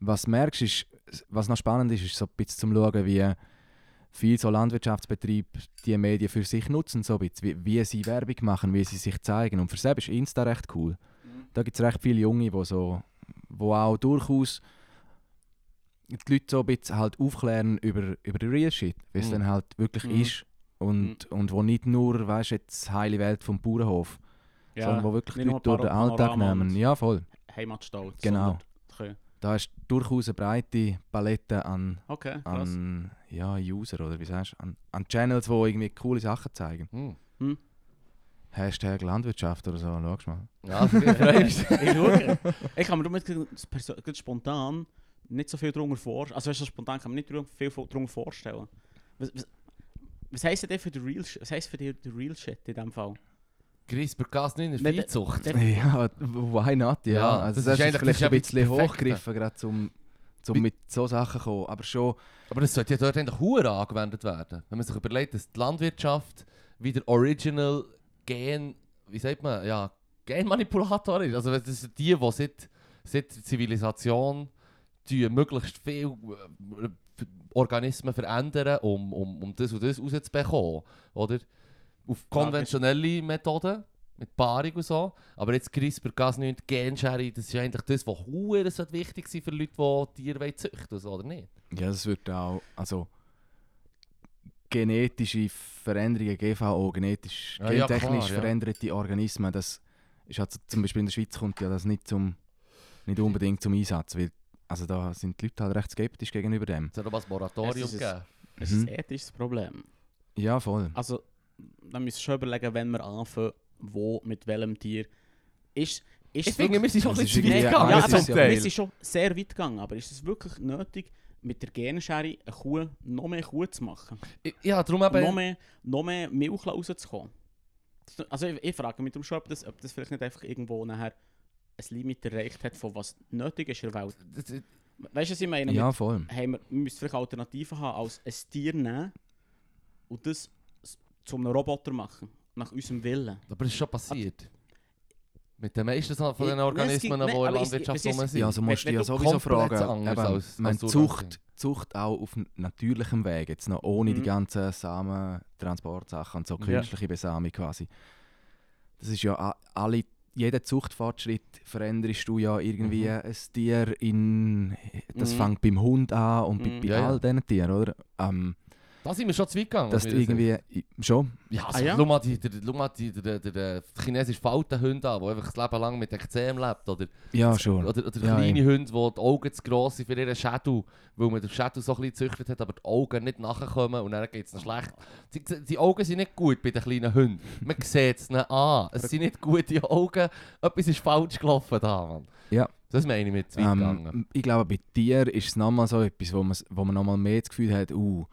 Was merkst, ist, was noch spannend ist, ist so ein bisschen zum Schauen, wie viele so Landwirtschaftsbetriebe die Medien für sich nutzen, so bisschen, wie, wie sie Werbung machen, wie sie sich zeigen. Und für selbst ist Insta recht cool. Da gibt es recht viele Junge, die so, wo auch durchaus die Leute so ein bisschen halt aufklären über, über den Real Shit, wie es Mhm. dann halt wirklich Mhm. ist. Und, und wo nicht nur, weißt jetzt die heile Welt vom Bauernhof, sondern wo wirklich Leute durch den Alltag nehmen. Ja, voll. Heimatstolz. Genau. sondern- Da ist durchaus eine breite Palette an, Okay, an ja, User oder wie sagst du, an, an Channels, die irgendwie coole Sachen zeigen. Hm. Hashtag Landwirtschaft oder so, schau mal. Ja, ich schaue. Ich kann mir damit spontan nicht so viel darunter vorstellen. Also weißt du, spontan kann man nicht viel darunter vorstellen. Was, was, was heisst denn für den Real Sh- Was heisst für dich der Real Shit in dem Fall? CRISPR-Cas nicht in der Viehzucht. Ja, why not? Ja, Ja, also das das, ist ist, vielleicht ein bisschen hochgegriffen, gerade zum, zum mit so Sachen kommen. Aber schon, Aber das sollte ja dort eigentlich hure angewendet werden. Wenn man sich überlegt, dass die Landwirtschaft wieder Original Gen, wie sagt man, ja, Genmanipulator ist. Also das sind die, die seit, seit der Zivilisation die möglichst viel äh, Organismen verändern, um, um, um das und das rauszubekommen. Oder? Auf konventionelle Methoden, mit Paarung und so. Aber jetzt CRISPR-Cas9, Genschere, das ist eigentlich das, was so wichtig ist für Leute, die Tiere züchten wollen, oder nicht? ja, das wird auch, also genetische Veränderungen, GVO, genetisch, Ja, ja, gentechnisch klar, ja. veränderte Organismen, das ist halt zum Beispiel in der Schweiz kommt ja das nicht, zum, nicht unbedingt zum Einsatz, weil also da sind die Leute halt recht skeptisch gegenüber dem. Es hat noch ein Moratorium Es ist ein- gegeben. Das Mhm. ist ein ethisches Problem. Ja, voll. Also, dann müssen wir schon überlegen, wenn wir anfangen, wo, mit welchem Tier. Ist, ist Ich es finde, wir sind schon ein bisschen weit gegangen. ja, das aber ist zum ja- Teil. wir sind schon sehr weit gegangen, aber ist es wirklich nötig, mit der Genschere eine Kuh noch mehr Kuh zu machen? Ja, darum noch, eben... mehr, noch mehr Milch rauszukommen? Also ich, ich frage mich darum schon, ob das, ob das vielleicht nicht einfach irgendwo nachher ein Limit erreicht hat, von was nötig ist in der Welt. Das- Weißt du, was ich meine? Ja, voll. haben wir, wir müssen vielleicht Alternativen haben, als ein Tier nehmen und das zu einem Roboter machen, nach unserem Willen. Aber es ist schon passiert. Mit den meisten von den Organismen, die in der Landwirtschaft rum sind. Ja, also musst du ja sowieso fragen. Eben, als- man als Zucht, Zucht auch auf natürlichem Weg, jetzt noch ohne die Mhm. ganzen Samen-Transportsachen und so Ja. künstliche Besamung quasi. Das ist ja alle, jeden Zuchtfortschritt veränderst du ja irgendwie Mhm. ein Tier in. Das Mhm. fängt beim Hund an und bei, Mhm. ja. all diesen Tieren, oder? Ähm, Da sind wir schon zu weit gegangen. dass irgendwie. Schon. Ja, also, Ah, ja? schau mal die, der, schau mal die, der, der, der chinesische Faltenhund an, der einfach das Leben lang mit Ekzem lebt. Oder, Ja, schon. oder, oder Ja, kleine Hunde, die die Augen zu gross sind für ihren Schädel, weil man den Schädel so ein bisschen gezüchtet hat, aber die Augen nicht nachkommen und dann geht es schlecht. Die, die Augen sind nicht gut bei den kleinen Hunden. Man sieht es nicht an. Es sind nicht gute Augen. Etwas ist falsch gelaufen da, Mann. Ja. Das meine ich mit zu weit. Ähm, ich glaube, bei Tieren ist es nochmal so etwas, wo man, wo man nochmal mehr das Gefühl hat, uh,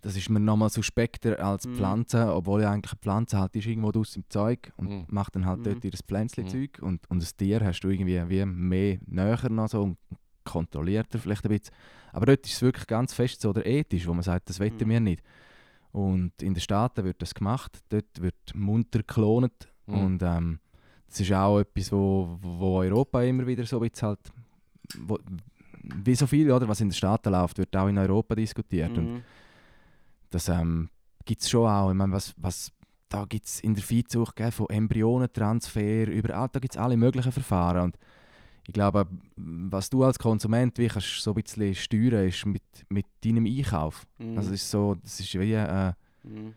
das ist mir nochmal suspekter als Mhm. Pflanzen, obwohl ja eigentlich eine Pflanze halt ist irgendwo draussen im Zeug und Mhm. macht dann halt Mhm. dort ihr Pflänzchen-Zeug und, und ein Tier hast du irgendwie wie mehr näher noch so und kontrolliert er vielleicht ein bisschen. Aber dort ist es wirklich ganz fest so oder ethisch, wo man sagt, das wetten Mhm. wir nicht. Und in den Staaten wird das gemacht, dort wird munter geklont Mhm. und ähm, das ist auch etwas, wo, wo Europa immer wieder so ein bisschen halt, wo, wie so viel, oder, was in den Staaten läuft, wird auch in Europa diskutiert. Und Mhm. Das ähm, gibt es schon auch. Ich meine, was, was, da gibt es in der Viehzucht gell, von Embryonentransfer, überall, da gibt es alle möglichen Verfahren. Und ich glaube, was du als Konsument wie kannst so ein bisschen steuern, ist mit, mit deinem Einkauf. Mhm. Also es ist so, das ist wie äh, Mhm.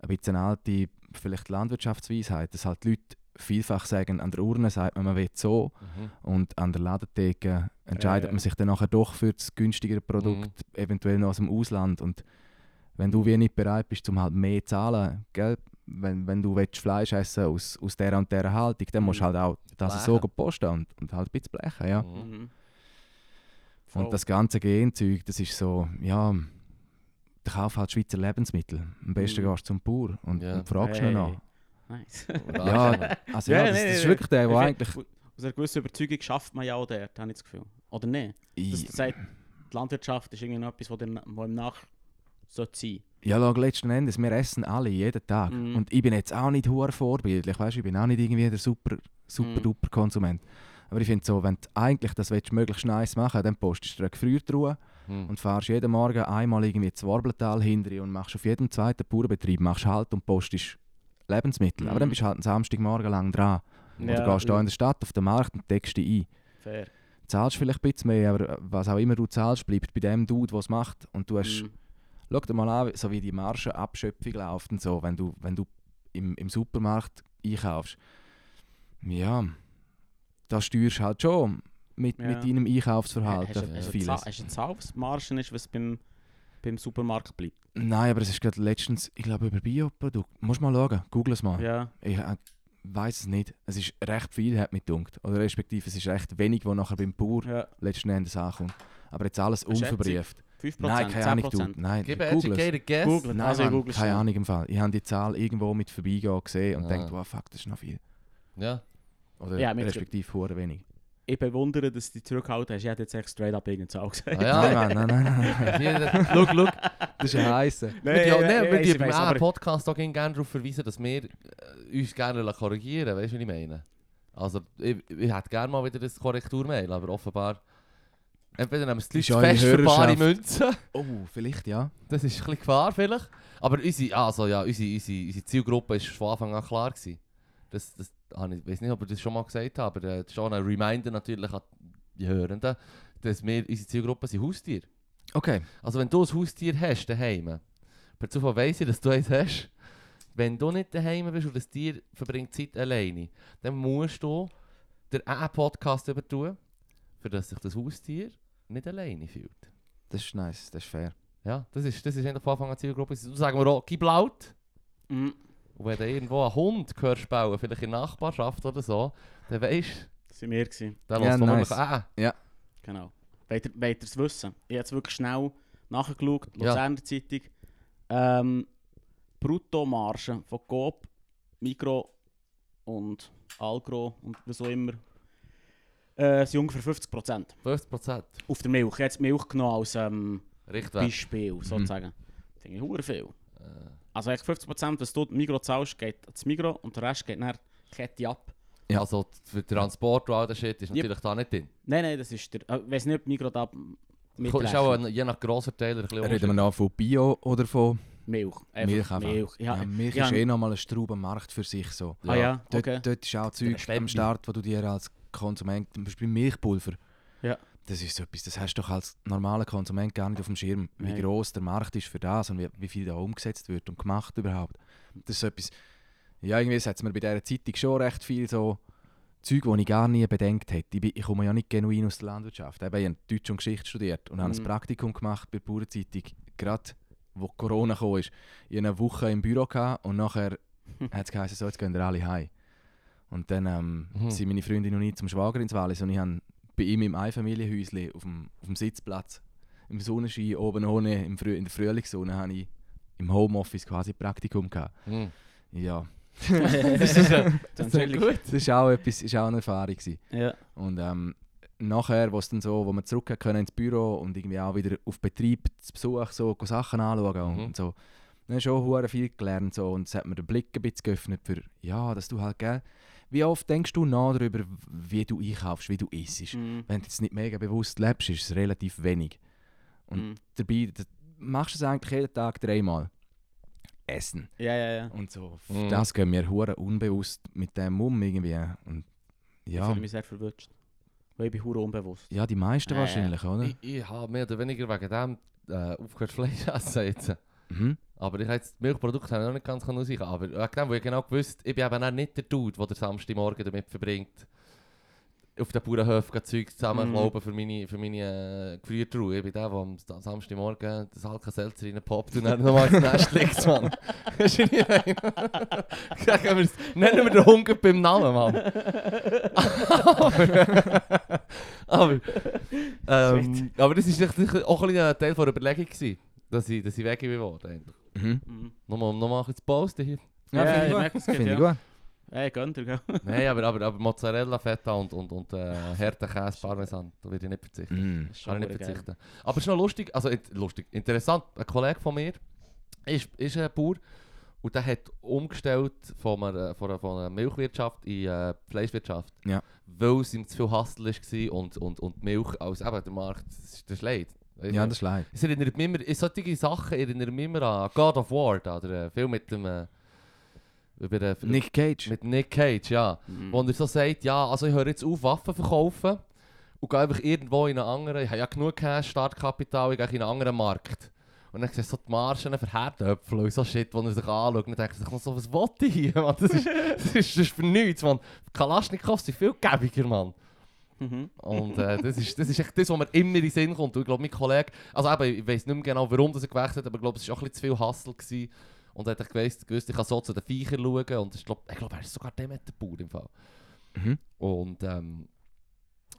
ein bisschen eine alte vielleicht Landwirtschaftsweisheit, dass halt die Leute vielfach sagen, an der Urne sagt man, man will so Mhm. und an der Ladentheke entscheidet ja. man sich dann nachher doch für das günstigere Produkt, eventuell noch aus dem Ausland. Und wenn du wie nicht bereit bist, um halt mehr zu zahlen, gell? Wenn, wenn du willst, Fleisch essen aus, aus dieser und dieser Haltung, dann musst du Mhm. halt auch das so Blechen. posten und, und halt ein bisschen blechen. Ja. Mhm. Mhm. Und das ganze Genzeug, das ist so, ja, der kauf halt Schweizer Lebensmittel. Am besten Mhm. gehst du zum Bauer und, Ja. und fragst ihn nach. Nice. Ja, also ja, Ja, das, das ist wirklich der, der Ich eigentlich... Aus einer gewissen Überzeugung schafft man ja auch dort, habe ich das Gefühl. Oder nicht? Das Ich- sagt, die Landwirtschaft ist irgendwie noch etwas, was dir- was im Nach sollte sein. Ja, schau, letzten Endes, wir essen alle jeden Tag. Mhm. Und ich bin jetzt auch nicht hoher vorbildlich, weißt? ich bin auch nicht irgendwie der super, super Mhm. duper Konsument. Aber ich finde so, wenn du eigentlich das willst, möglichst nice machen dann postest du eine Gefriertruhe Mhm. und fahrst jeden Morgen einmal irgendwie ins Warbletal hinter und machst auf jedem zweiten Bauernbetrieb machst Halt und postest Lebensmittel. Aber dann Mhm. bist du halt einen Samstagmorgen lang dran. Oder Ja, gehst da in der Stadt auf den Markt und deckst dich ein. Fair. Zahlst vielleicht ein bisschen mehr, aber was auch immer du zahlst, bleibt bei dem Dude, der es macht. Und du hast Mhm. Schau dir mal an, so wie die Margenabschöpfung läuft und so, wenn du, wenn du im, im Supermarkt einkaufst. Ja, da steuerst du halt schon mit, Ja. mit deinem Hast Einkaufsverhalten hast du vieles. Hast du eine Zahl, was beim, beim Supermarkt bleibt? Nein, aber es ist gerade letztens, ich glaube, über Bioprodukte. Musst mal schauen, google es mal. Ja. Ich äh, weiß es nicht. Es ist recht viel, hat mich gedunkt. Oder respektive, es ist recht wenig, was nachher beim Bauer ja. letzten Endes ankommt. Aber jetzt alles unverbrieft. 5%, Nein, keine Ahnung, du. 10%. Nein, Gib es. educated guess. Google. Nein, Also, ich Mann, google keine. Ahnung im Fall. Ich habe die Zahl irgendwo mit Vorbeigehen gesehen und Ah. denkt, wow, fuck, das ist noch viel. Ja. Oder Ja, respektive hure wenig. Ich bewundere, dass du dich zurückgehalten hast. Ich hätte jetzt echt straight up irgendeine Zahl gesagt. Ah, ja. Nein, nein, nein, nein. Hier, Schau, schau, das ist ein heißer. wir ja, nee, wir ich die beim Podcast auch gerne darauf verweisen, dass wir äh, uns gerne korrigieren lassen. Weißt du, was ich meine? Also, ich, ich hätte gerne mal wieder das Korrekturmail, aber offenbar. Entweder nehmen die Leute fest für bare. Münzen. Oh, vielleicht ja. Das ist ein bisschen Gefahr vielleicht. Aber unsere, also ja, unsere, unsere, unsere Zielgruppe war von Anfang an klar. Gewesen. Das, das, ich weiß nicht, ob ich das schon mal gesagt habe, aber äh, das ist schon ein Reminder natürlich an die Hörenden, dass wir, unsere Zielgruppe sind Haustiere. Okay. Also wenn du ein Haustier hast daheim, per Zufall weiss ich, dass du eins hast, wenn du nicht daheim bist und das Tier verbringt Zeit alleine, dann musst du dir einen Podcast übertun, für dass sich das Haustier nicht alleine fühlt. Das ist nice, das ist fair. Ja, das ist, das ist eigentlich von Anfang an Zielgruppe. Du sagen wir auch, gib laut. Mhm. Und wenn du irgendwo einen Hund hörst bauen, vielleicht in der Nachbarschaft oder so, dann weisst du, Das waren wir. Gewesen. dann Ja, nice. ah, Genau. Wollt ihr es wissen? Ich habe es wirklich schnell nachgeschaut. Ja. Luzerner Zeitung. Ähm, Bruttomarge von Coop, Migro und Algro und was auch immer äh, sind ungefähr 50% 50%. auf der Milch. Ich habe jetzt Milch genommen als ähm. Beispiel, sozusagen. Finde ich hure viel. Äh, Also echt 50%, was du Migro zahlst, geht ans Migro und der Rest geht nach Kette ab. Ja. Also für den Transport und all das Shit ist Yep. natürlich da nicht drin. Nein, nein, das ist der... äh, Ich weiß nicht, ob Migro da Ist mitrechnet. auch ein, je nach Grossverteiler ein bisschen Reden wir noch von Bio oder von Milch. Milch einfach? Milch. Ja, Ja, Milch ja. ist eh nochmal ein Straubenmarkt für sich so. Ah ja, Dort, okay. dort ist auch Zeug am Start, wo du dir als Konsument, zum Beispiel Milchpulver, Ja. das ist so etwas, das hast du doch als normaler Konsument gar nicht auf dem Schirm, wie Nein. groß der Markt ist für das und wie, wie viel da umgesetzt wird und gemacht überhaupt. Das ist so etwas, ja irgendwie sagt mir bei dieser Zeitung schon recht viel so Zeug, die ich gar nie bedenkt hätte. Ich, bin, ich komme ja nicht genuin aus der Landwirtschaft. Eben, Ich habe Deutsch und Geschichte studiert und habe ein Mhm. Praktikum gemacht bei der Bauernzeitung, gerade wo Corona kam. Ich hatte eine Woche im Büro und nachher hat es geheißen, so, jetzt gehen wir alle heim. Und dann ähm, Mhm. sind meine Freundin und ich zum Schwager ins Wallis und ich habe bei ihm im Einfamilienhäuschen auf dem, auf dem Sitzplatz im Sonnenschein oben ohne im Früh, in der Frühlingssonne habe ich im Homeoffice quasi Praktikum gehabt. Hm. Ja, das ist ja das ist auch, etwas, ist auch eine Erfahrung gewesen. Ja. Und ähm, nachher, wo es dann so, wo wir zurück können ins Büro und irgendwie auch wieder auf Betrieb zu Besuch so Sachen anschauen Mhm. und so. Dann habe ich schon hure viel gelernt so, und es hat mir den Blick ein bisschen geöffnet für, ja, dass du halt, gell, wie oft denkst du nach darüber, wie du einkaufst, wie du isst? Mhm. Wenn du jetzt nicht mega bewusst lebst, ist es relativ wenig. Und Mhm. dabei machst du es eigentlich jeden Tag dreimal. Essen. Ja, ja, ja. Und so. Mhm. Das gehen wir hure unbewusst mit dem um irgendwie. Und Ich ja, fühle mich sehr verwünscht. Weil ich bin hure unbewusst. ja, die meisten ja. wahrscheinlich, oder? Ich, ich habe mehr oder weniger wegen dem äh, aufgehört Fleisch essen jetzt. Mhm. Aber ich habe jetzt Milchprodukte habe ich noch nicht ganz rausgehen Aber wegen dem, wo ich genau gewusst ich bin eben auch nicht der Dude, der den Samstagmorgen damit verbringt, auf den Bauernhöfen Zeug zusammenklauben für meine, für meine äh. Ich bin der, der am Sa- Samstagmorgen das Alka-Seltzer reinpoppt und dann nochmal ins Nest liegt, Mann. Weisst du, wir's- Nennen wir den Hunger beim Namen, Mann. aber, aber, ähm, aber das war auch ein Teil der Überlegung, gewesen, dass ich, dass ich weg bin geworden. eigentlich. Mhm. Mhm. Nochmal, nochmal ein bisschen zu posten hier. Ja, Ja, finde ich ich gerade, Finde ich ja. gut. Hey, gönnt ihr, gell? Nein, aber, aber, aber Mozzarella, Feta und, und, und äh, harten Käse, Parmesan, da würde ich nicht verzichten. Das ist Kann ich nicht hure geil. verzichten. Aber es ist noch lustig, also lustig, interessant, ein Kollege von mir ist, ist ein Bauer und der hat umgestellt von einer, von einer, von einer Milchwirtschaft in äh, Fleischwirtschaft. Ja. Weil es ihm zu viel Hassel war und, und, und die Milch als eben der Markt, das ist, das ist leid. Ja, das ist leid. Es erinnert mich immer, solche Sachen erinnern mich immer an God of War, da, der Film mit dem äh, über den, Nick Cage. mit Nick Cage, ja. Mhm. Wo er so sagt, ja, also ich höre jetzt auf, Waffen verkaufen und gehe einfach irgendwo in einen anderen, ich habe ja genug Cash, Startkapital, ich gehe in einen anderen Markt. Und dann siehst du so die Margen für Herdöpfel und so Shit, wo er sich anschaut und denkt sich, so, was will ich hier, Mann? Das ist, das ist, das ist für nichts, man. Kalaschnikows sind viel gäbiger, Mann. Mhm. Und äh, das, ist, das ist echt das, was mir immer in den Sinn kommt. Und ich glaube, mein Kollege, also eben, ich weiß nicht mehr genau, warum das er gewechselt hat, aber ich glaube, es war auch ein bisschen zu viel Hassel. Gewesen. Und er hat gewusst, gewusst, ich kann so zu den Viechern schauen. Und ich glaube, ich glaube, er ist sogar Demeterbauer im Fall. Mhm. Und ähm,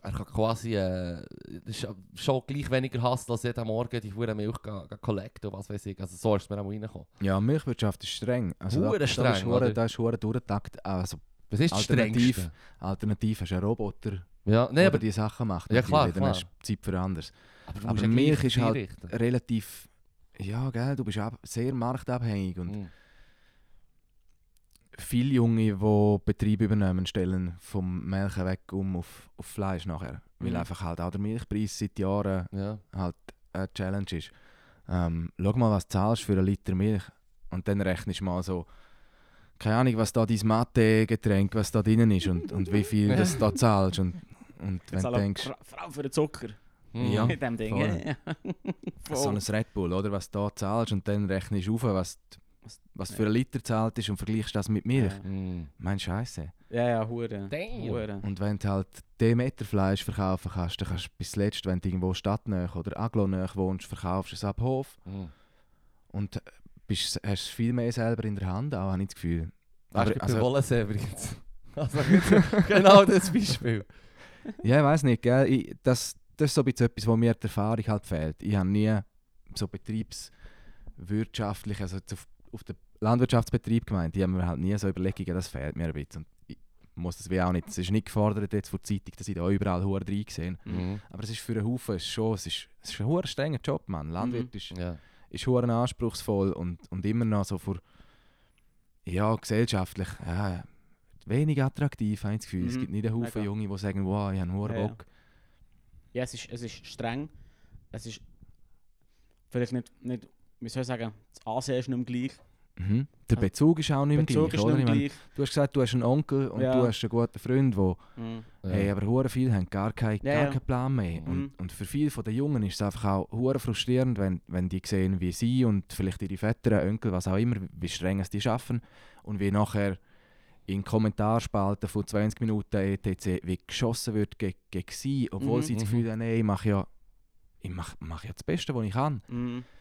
er kann quasi, äh, schon gleich weniger Hassel, als jeden Morgen die hure Milch collecten und was weiß ich. Also so ist es mir auch reingekommen. Ja, Milchwirtschaft ist streng. Also da, Hure da ist streng, oder? Da ist hure durchtakt. Also Was ist das Alternativ. Strengste? alternativ hast du einen Roboter, Ja, nee, der aber, die Sachen macht. Ja, klar. Dann klar. hast du Zeit für anderes. aber, du aber ja Milch ist halt- einrichten. Relativ, ja, gell, du bist ab, sehr marktabhängig und Mhm. viele Junge, die Betrieb übernehmen, stellen vom Melken weg um auf, auf Fleisch nachher. Weil Mhm. einfach halt auch der Milchpreis seit Jahren Ja. halt eine Challenge ist. Ähm, schau mal, was du zahlst für einen Liter Milch und dann rechnest du mal so, keine Ahnung, was da dein Mate-Getränk, was da drin ist und, und wie viel das du da zahlst. Und, und wenn du denkst, Fra Frau für den Zucker. Ja. Mit dem Ding. voll. Ja. so ein Red Bull, oder, was du da zahlst und dann rechnest du auf, was, was für einen Liter zahlt ist und vergleichst das mit Milch. Ja. Mhm. Mein Scheiße. Ja, ja, hure. Hure. Und wenn du halt Demeterfleisch verkaufen kannst, dann kannst du bis zuletzt, wenn du irgendwo stadtnah oder aglonah wohnst, verkaufst du es ab Hof Mhm. und bist, hast viel mehr selber in der Hand, auch habe ich das Gefühl. Aber, also, also, Wollensee übrigens. Also, genau das Beispiel. ja, ich weiß nicht, gell? Ich, das, das ist so ein bisschen etwas, wo mir die Erfahrung halt fehlt. Ich habe nie so betriebswirtschaftlich, also auf, auf den Landwirtschaftsbetrieb gemeint, die haben mir halt nie so Überlegungen, das fehlt mir ein bisschen. Und ich muss das wie auch nicht, es ist nicht gefordert jetzt von der Zeitung, dass ich da überall hure drin sehe. Mhm. Aber es ist für einen Haufen es ist schon, es ist, es ist ein hure strenger Job, Mann. Landwirt ist, Ja. Ist hure anspruchsvoll und, und immer noch so für, ja, gesellschaftlich, ja, wenig attraktiv, habe ich das Gefühl. Es Mhm, gibt nicht einen Haufen mega. Junge, die sagen, wow, ich habe hure Ja, ja. Bock. Ja, es ist, es ist streng. Es ist vielleicht nicht, nicht wie soll ich sagen, das Ansehen ist nicht mehr gleich. Mhm. Der Ja. Bezug ist auch nicht mehr Bezug gleich, oder? meine, gleich. du hast gesagt, du hast einen Onkel und Ja. du hast einen guten Freund, der Mhm. Hey, aber hure viele haben gar, kein, Ja, gar ja. keinen Plan mehr. Mhm. Und, und für viele von den Jungen ist es einfach auch hure frustrierend, wenn, wenn die sehen, wie sie und vielleicht ihre Väter, Onkel, was auch immer, wie streng es die schaffen und wie nachher in Kommentarspalten von 20 Minuten etc. wie geschossen wird gegen, gegen sie, obwohl Mhm. sie das Mhm. Gefühl haben, hey, ich mache ja, ich mach, mach ja das Beste, was ich kann.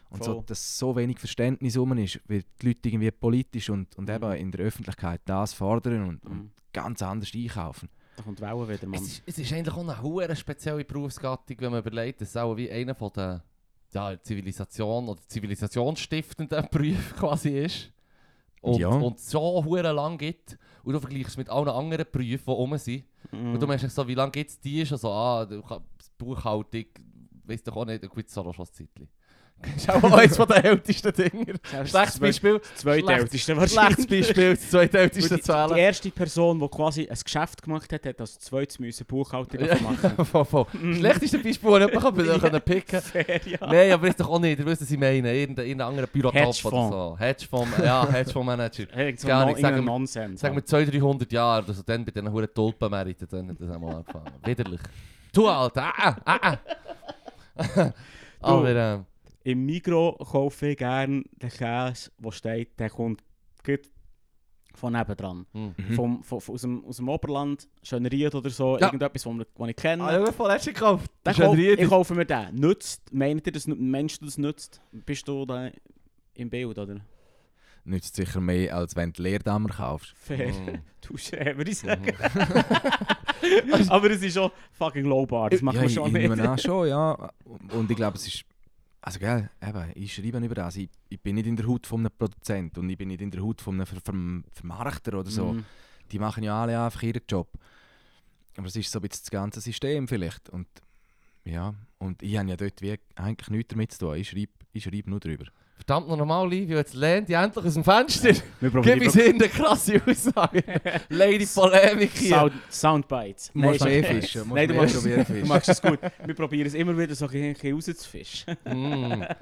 Und so, dass so wenig Verständnis rum ist, weil die Leute irgendwie politisch und, und Mhm. eben in der Öffentlichkeit das fordern und, und Mhm. ganz anders einkaufen. Da kommt die Welle wieder, Mann. Es ist, es ist eigentlich auch eine hure spezielle Berufsgattung, wenn man überlegt, dass es auch wie einer von den ja, Zivilisation oder zivilisationsstiftenden Berufen quasi ist. und, Ja. und so hure lang gibt und du vergleichst es mit allen anderen Berufen, die rum sind. Mhm. Und du meinst so, wie lange gibt es die schon so, ah, du Buchhaltung, weiss doch auch nicht, du gibt es auch schon ein Zeitchen. Ist auch eines von den ältesten Dinger. Schlechtes Beispiel. Zweitälteste Schlechtes wahrscheinlich. Beispiel, das zweitälteste Zahlen. die erste Person, die quasi ein Geschäft gemacht hat, hat als zweites müssen Buchhaltung machen. voll, voll. Schlechteste Beispiel, das jemand kann, picken Fair, ja. Nein, aber ist doch auch nicht, ihr wisst, was ich meine. Irgendein, anderer Bürotop oder so. Hedgefonds, ja, Hedgefondsmanager. Ahnung, no, sagen wir-. Sagen wir 200, 300 Jahre, also dann bei diesen huren Tulpenmärkten, dann hat das einmal angefangen. Widerlich. Du, Alter, ah, ah, ah. Aber, ähm, Im Migro kaufe ich gerne den Käse, der steht, der kommt gut von nebendran. hm. Mhm. Vom, von, von, aus, dem, aus dem Oberland, Schönried oder so, Ja. irgendetwas, was ich kenne. Ah, ja, voll letztes gekauft. Ich kaufe mir den. Nützt, meint ihr, das, meinst du, das nützt? Bist du da im Bild, oder? Nützt sicher mehr, als wenn du Leerdammer kaufst. Fair. Mm. Du schön, würde ich sagen. Mhm. Aber es ist schon fucking lowbar, das machen ja, wir ich, schon ich nicht. nehme an, schon, ja. Und ich glaube, es ist... Also gell, eben, ich schreibe über das. Ich, ich bin nicht in der Haut von einem Produzenten und ich bin nicht in der Haut von einem Ver Ver Vermarkter oder so. Mhm. Die machen ja alle einfach ihren Job. Aber es ist so ein bisschen das ganze System vielleicht. Und ja, und ich habe ja dort wie eigentlich nichts damit zu tun. Ich schreibe, ich schreibe nur drüber. Verdammt noch normal, Livio, jetzt lehnt die endlich aus dem Fenster. Wir Gib uns hin eine krasse Aussage. Lady Polemik hier. Sound, Soundbites. Du musst mehr fischen. Nein, du musst machst, mehr probieren du machst es gut. Wir probieren es immer wieder so ein bisschen rauszufischen. Mm.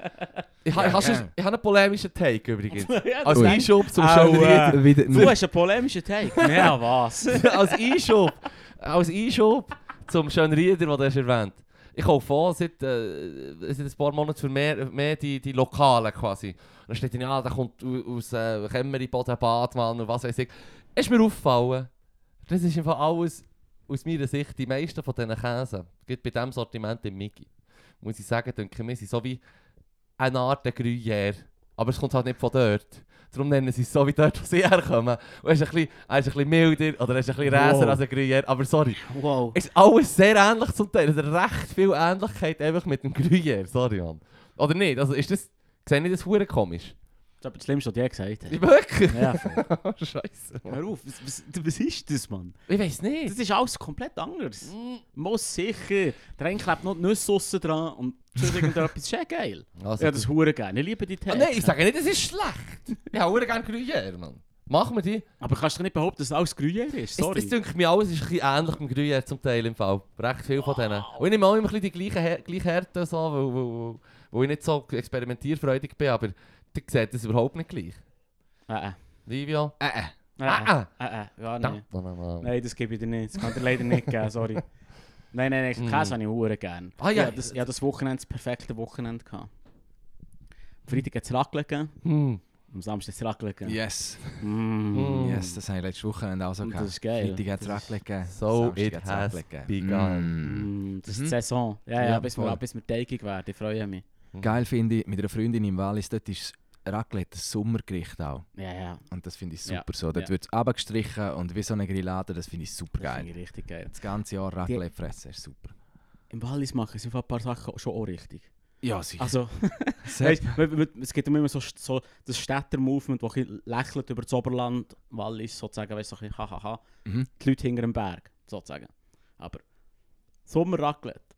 Ich, ha- Ja, ich, habe ich einen polemischen Take übrigens. ja, Als Einschub zum schönen äh. Wieder, Du hast einen polemischen Take. Ja, was? als Einschub, als Einschub zum schönen Rieder, den du hast erwähnt Ich kaufe vor seit, äh, seit ein paar Monaten für mehr, mehr die, die Lokalen quasi. Und dann steht ja, der kommt au- aus äh, Kämmeri, Boden, Badmann und was weiß ich. Ist mir aufgefallen, das ist einfach alles aus meiner Sicht die meisten von diesen Käsen. Gibt bei diesem Sortiment im Migi. Muss ich sagen, denke ich, wir sind so wie eine Art Gruyère. Aber es kommt halt nicht von dort. Darum nennen sie es so wie dort, wo sie herkommen. Und er ist ein bisschen, er ist ein bisschen milder oder er ist ein bisschen räser Wow. als ein Gruyère. Aber sorry, Wow. es ist alles sehr ähnlich zum Teil. Es hat recht viel Ähnlichkeit einfach mit dem Gruyère. Sorry, Mann. Oder nicht? Also ist das... Sehe ich das hure komisch? Das ist das Schlimmste, was dir gesagt Ich hast. wirklich? Ja, voll. Scheiße. Hör auf, was, was, was ist das, Mann? Ich weiß nicht. Das ist alles komplett anders. Mm. Muss sicher. Der eine klebt noch Nüsse aussen dran und tut irgendetwas. Das ist geil. Also, Ja, das hure gerne. Ich liebe die ah, Tests. nein, ich sage nicht, das ist schlecht. Ich habe hure gerne Gruyère, Mann. Machen wir die. Aber kannst du nicht behaupten, dass es alles Gruyère ist? Es, Sorry. es denke mir alles ist ein bisschen ähnlich beim Gruyère zum Teil im Fall. Recht viel von denen. Und ich nehme auch immer ein bisschen die gleichen, Her- gleiche Härte, so, weil, weil, weil ich nicht so experimentierfreudig bin, aber ihr seht das überhaupt nicht gleich. Äh, äh. Livio? Äh, äh. Äh, Ah, äh. Äh, äh. Ja, Da. nein. Da, da, da. Nein, das gebe ich dir nicht. Das kann ich dir leider nicht geben, sorry. Nein, nein, nein, Mm. Käse habe ich hure gerne. Ah, ja. Ja, das, ja, das Wochenende, das perfekte Wochenende gehabt. Am Freitag hat es Raclette gegeben, Hm. am Samstag hat es Raclette. Yes. Mm. Mm. Yes, das habe ich letzte Woche auch so gehabt. das ist geil. Freitag hat es Das ist- Raclette. So Samstag it has Raclette begun. Mm. Mm, das ist Mhm. die Saison. Ja, ja, Ja, bis, voll. wir, bis wir teigig werden. Ich freue mich. Geil finde ich, mit einer Freundin im Wallis, dort ist Raclette ein Sommergericht auch. Ja, ja. Und das finde ich Ja, super so. Dort ja. wird es abgestrichen und wie so eine Grillade, das finde ich super Das finde geil. ich richtig geil. Das ganze Jahr Raclette fressen ist super. Im Wallis machen sie ein paar Sachen schon auch richtig. Ja, sicher. Also, weißt, es gibt immer so, so das Städter-Movement, das lächelt über das Oberland, Wallis sozusagen, weißt du, so ein bisschen hahaha. Mhm. Die Leute hinter dem Berg, sozusagen. Aber Sommer-Raclette, Das ist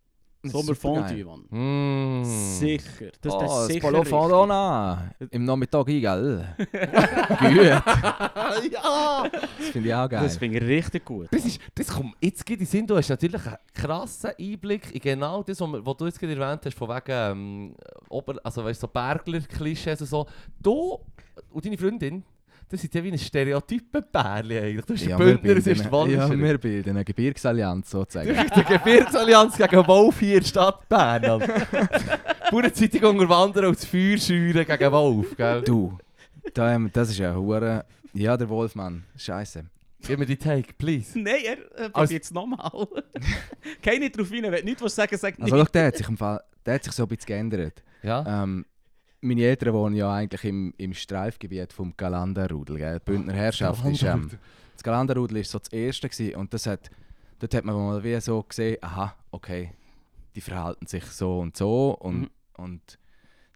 Sommer-Fondue. Mann. Mm. Sicher. Das, oh, das ist das sicher richtig. Fondona. Im Nachmittag ein, gell? Gut. ja! Das finde ich auch geil. Das finde ich richtig gut. Das, ist, das kommt jetzt geht in den Sinn, du hast natürlich einen krassen Einblick in genau das, was du jetzt gerade erwähnt hast, von wegen ähm, Ober, also weißt, so Bergler-Klischees und so. Du und deine Freundin, das sind ja wie ein Stereotypen-Pärchen eigentlich. Du bist ja, wir Bündner, das ist bilden, ja, Walliser. wir bilden eine Gebirgsallianz sozusagen. Die Gebirgsallianz gegen Wolf hier in der Stadt Bern. Alter. Bauernzeitung unterwandern und das Feuer scheuren gegen Wolf, gell? du, da, das ist ja hure. Ja, der Wolfmann. Scheiße. Gib mir die Take, please. Nein, er äh, probiert es nochmal. Nicht drauf rein, wenn du nichts was sagen sagt Also, schau, der hat sich im Fall, der hat sich so ein bisschen geändert. Ja? Ähm, meine Eltern wohnen ja eigentlich im, im Streifgebiet vom Galanderrudel. Gell? Die Bündner Herrschaft ist. Ähm, das Galanderrudel war so das erste gewesen, und das hat, dort hat man mal wie so gesehen, aha, okay, die verhalten sich so und so und, Mhm. und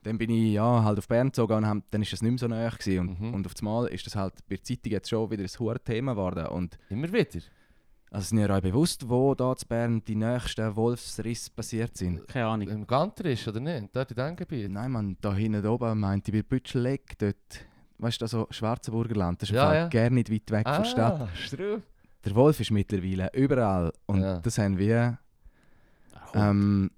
dann bin ich ja, halt auf Bern gezogen und hab, dann ist das nicht mehr so gewesen. Und, Mhm. und auf einmal ist das halt bei der Zeitung jetzt schon wieder ein hohes Thema geworden. Und Immer wieder. Also sind ja auch bewusst, wo da in Bern die nächsten Wolfsrisse passiert sind. Keine Ahnung. Im Gantrisch, oder nicht? Dort in diesem Gebiet. Nein, man, da hinten oben meint ich bei Bütscheleck, dort, weißt du, so Schwarzenburgerland, das ist Ja, ja, gar nicht weit weg von der Stadt. Ah, Struf. Der Wolf ist mittlerweile überall und Ja. das haben wir Ähm,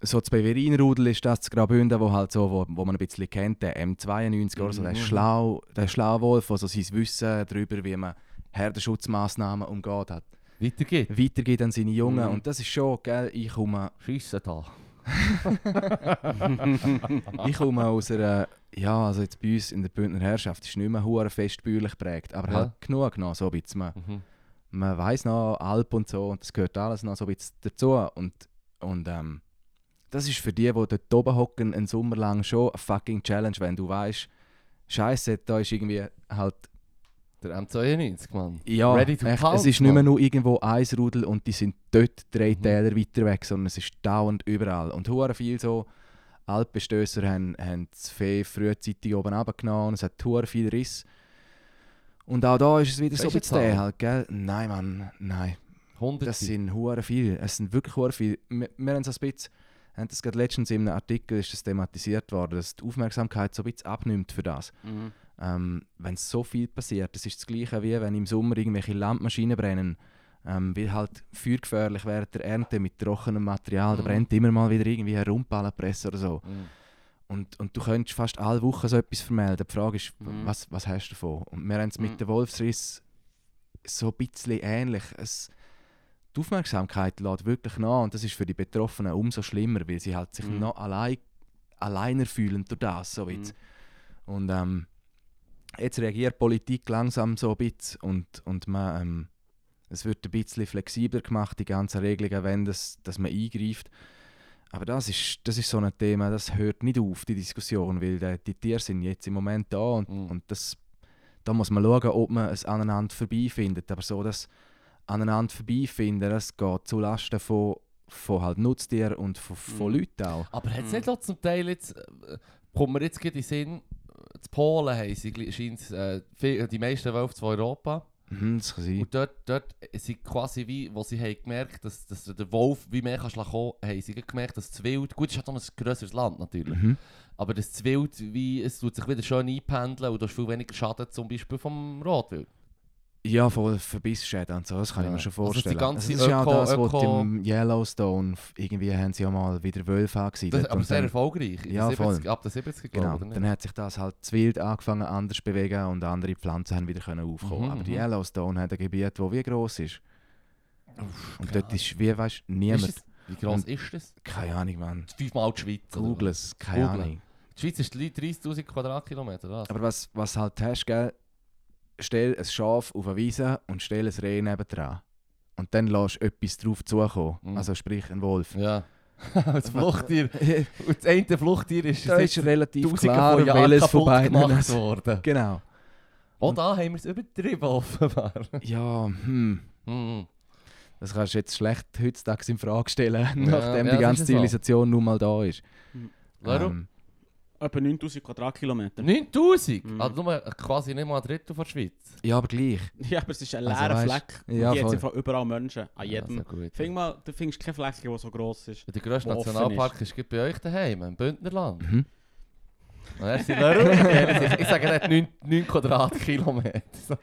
so das Beverin-Rudel ist das zu Graubünden, wo, halt so, wo, wo man ein bisschen kennt, der M92 oder so, der, Mhm. schlau, der schlaue Wolf, der so sein Wissen darüber, wie man Herdenschutzmaßnahmen umgeht, hat, Weiter geht's. weitergeht an seine Jungen. Mhm. Und das ist schon, gell, ich komme, Schiessen da. ich komme aus einer, ja, also jetzt bei uns in der Bündner Herrschaft ist nicht mehr hure fest bäuerlich geprägt, aber Ja. halt genug noch, so ein bisschen. Man, Mhm. man weiß noch Alp und so und das gehört alles noch so ein bisschen dazu und, und ähm, das ist für die, die dort oben hocken, einen Sommer lang schon eine fucking Challenge, wenn du weißt, Scheiße, da ist irgendwie halt, Der M92, Mann. ja, Ready to echt, pounce, es ist nicht mehr nur irgendwo ein Rudel und die sind dort drei Mhm. Täler weiter weg, sondern es ist dauernd überall und hure viel so Alpbestößer haben, haben das Fee frühzeitig oben runtergenommen und es hat hure viel Riss. Und auch da ist es wieder so ein bisschen der halt, gell? Nein, Mann, nein. Hunderte. Das sind hure viel. Es sind wirklich hure viel. Wir, wir haben so ein bisschen, haben das gerade letztens in einem Artikel ist das thematisiert worden, dass die Aufmerksamkeit so ein bisschen abnimmt für das. Mhm. Ähm, wenn so viel passiert, das ist das Gleiche wie wenn im Sommer irgendwelche Landmaschinen brennen. Ähm, weil halt feuergefährlich während der Ernte mit trockenem Material, da Mhm. brennt immer mal wieder irgendwie eine Rumpallenpresse oder so. Mhm. Und, und du könntest fast alle Wochen so etwas vermelden. Die Frage ist, Mhm. was, was hast du davon? Und wir haben es Mhm. mit dem Wolfsriss so ein bisschen ähnlich. Es, die Aufmerksamkeit lädt wirklich nach und das ist für die Betroffenen umso schlimmer, weil sie halt sich Mhm. noch allein, alleiner fühlen durch das. So Mhm. Und ähm, jetzt reagiert die Politik langsam so ein bisschen und, und man, ähm, es wird ein bisschen flexibler gemacht, die ganzen Regelungen, wenn das, dass man eingreift. Aber das ist, das ist so ein Thema, das hört nicht auf, die Diskussion, weil die, die Tiere sind jetzt im Moment da und, Mhm. und das, da muss man schauen, ob man es aneinander vorbeifindet. Aber so das aneinander vorbeifinden, das geht zulasten von, von halt Nutztieren und von, von Mhm. Leuten auch. Aber hat es Mhm. nicht auch zum Teil jetzt, äh, kommt mir jetzt gerade in den Sinn, in Polen haben sie äh, viel- die meisten Wölfe zu Europa. Mhm, das kann sein. Und dort, dort sind quasi wie, wo sie haben gemerkt, dass, dass der Wolf wie mehr kann kommen, haben sie gemerkt, dass das Wild, gut, es ist halt auch ein grösseres Land natürlich, Mhm. aber das Wild, wie, es tut sich wieder schön einpendeln und du hast viel weniger Schaden zum Beispiel vom Rotwild. Ja, voll Verbissschäden und so, das kann Ja. ich mir schon Also vorstellen. ganze das ist ja Öko- auch das, was Öko- im Yellowstone, irgendwie haben sie ja mal wieder Wölfe Das, angesiedelt. aber und sehr dann, erfolgreich, Ja, den voll. 70, ab den 70 genau, glaube dann hat sich das halt zu wild angefangen anders zu bewegen und andere Pflanzen haben wieder können aufkommen. Mhm, Aber die mhm. Yellowstone hat ein Gebiet, das wie gross ist. Und dort ist, wie weißt du, Ist niemand, das, wie groß Und- ist das? keine Ahnung, Mann. Fünfmal die Schweiz. Google es, keine Google. Ahnung. Die Schweiz ist 30'000 Quadratkilometer, was? Aber was, was halt hast, gell, stell ein Schaf auf eine Wiese und stell ein Reh nebendran. Und dann lässt etwas drauf zukommen. Mhm. Also sprich ein Wolf. Ja. das Fluchttier. Und das eine Fluchttier ist da ist relativ klar, von welches von beiden gemacht worden. Genau. Auch da haben wir es übertrieben, offenbar. Ja, hm. Mhm. Das kannst du jetzt schlecht heutzutage in Frage stellen, nachdem ja, die das ganze ist so. Zivilisation nun mal da ist. Warum? Ähm, Etwa 9000 Quadratkilometer. 9000? Mhm. Also nur quasi nicht mal ein Drittel von der Schweiz. ja, aber gleich. Ja, aber es ist ein Also leerer weisst- Fleck. Und ja, hier voll. einfach überall Menschen. An jedem. Ja, gut. Find mal, du findest keine Fläche, die so gross ist. Der grösste Nationalpark ist, ist bei euch daheim, im Bündnerland. Mhm. Merci, ich sage nicht 9, 9 Quadratkilometer.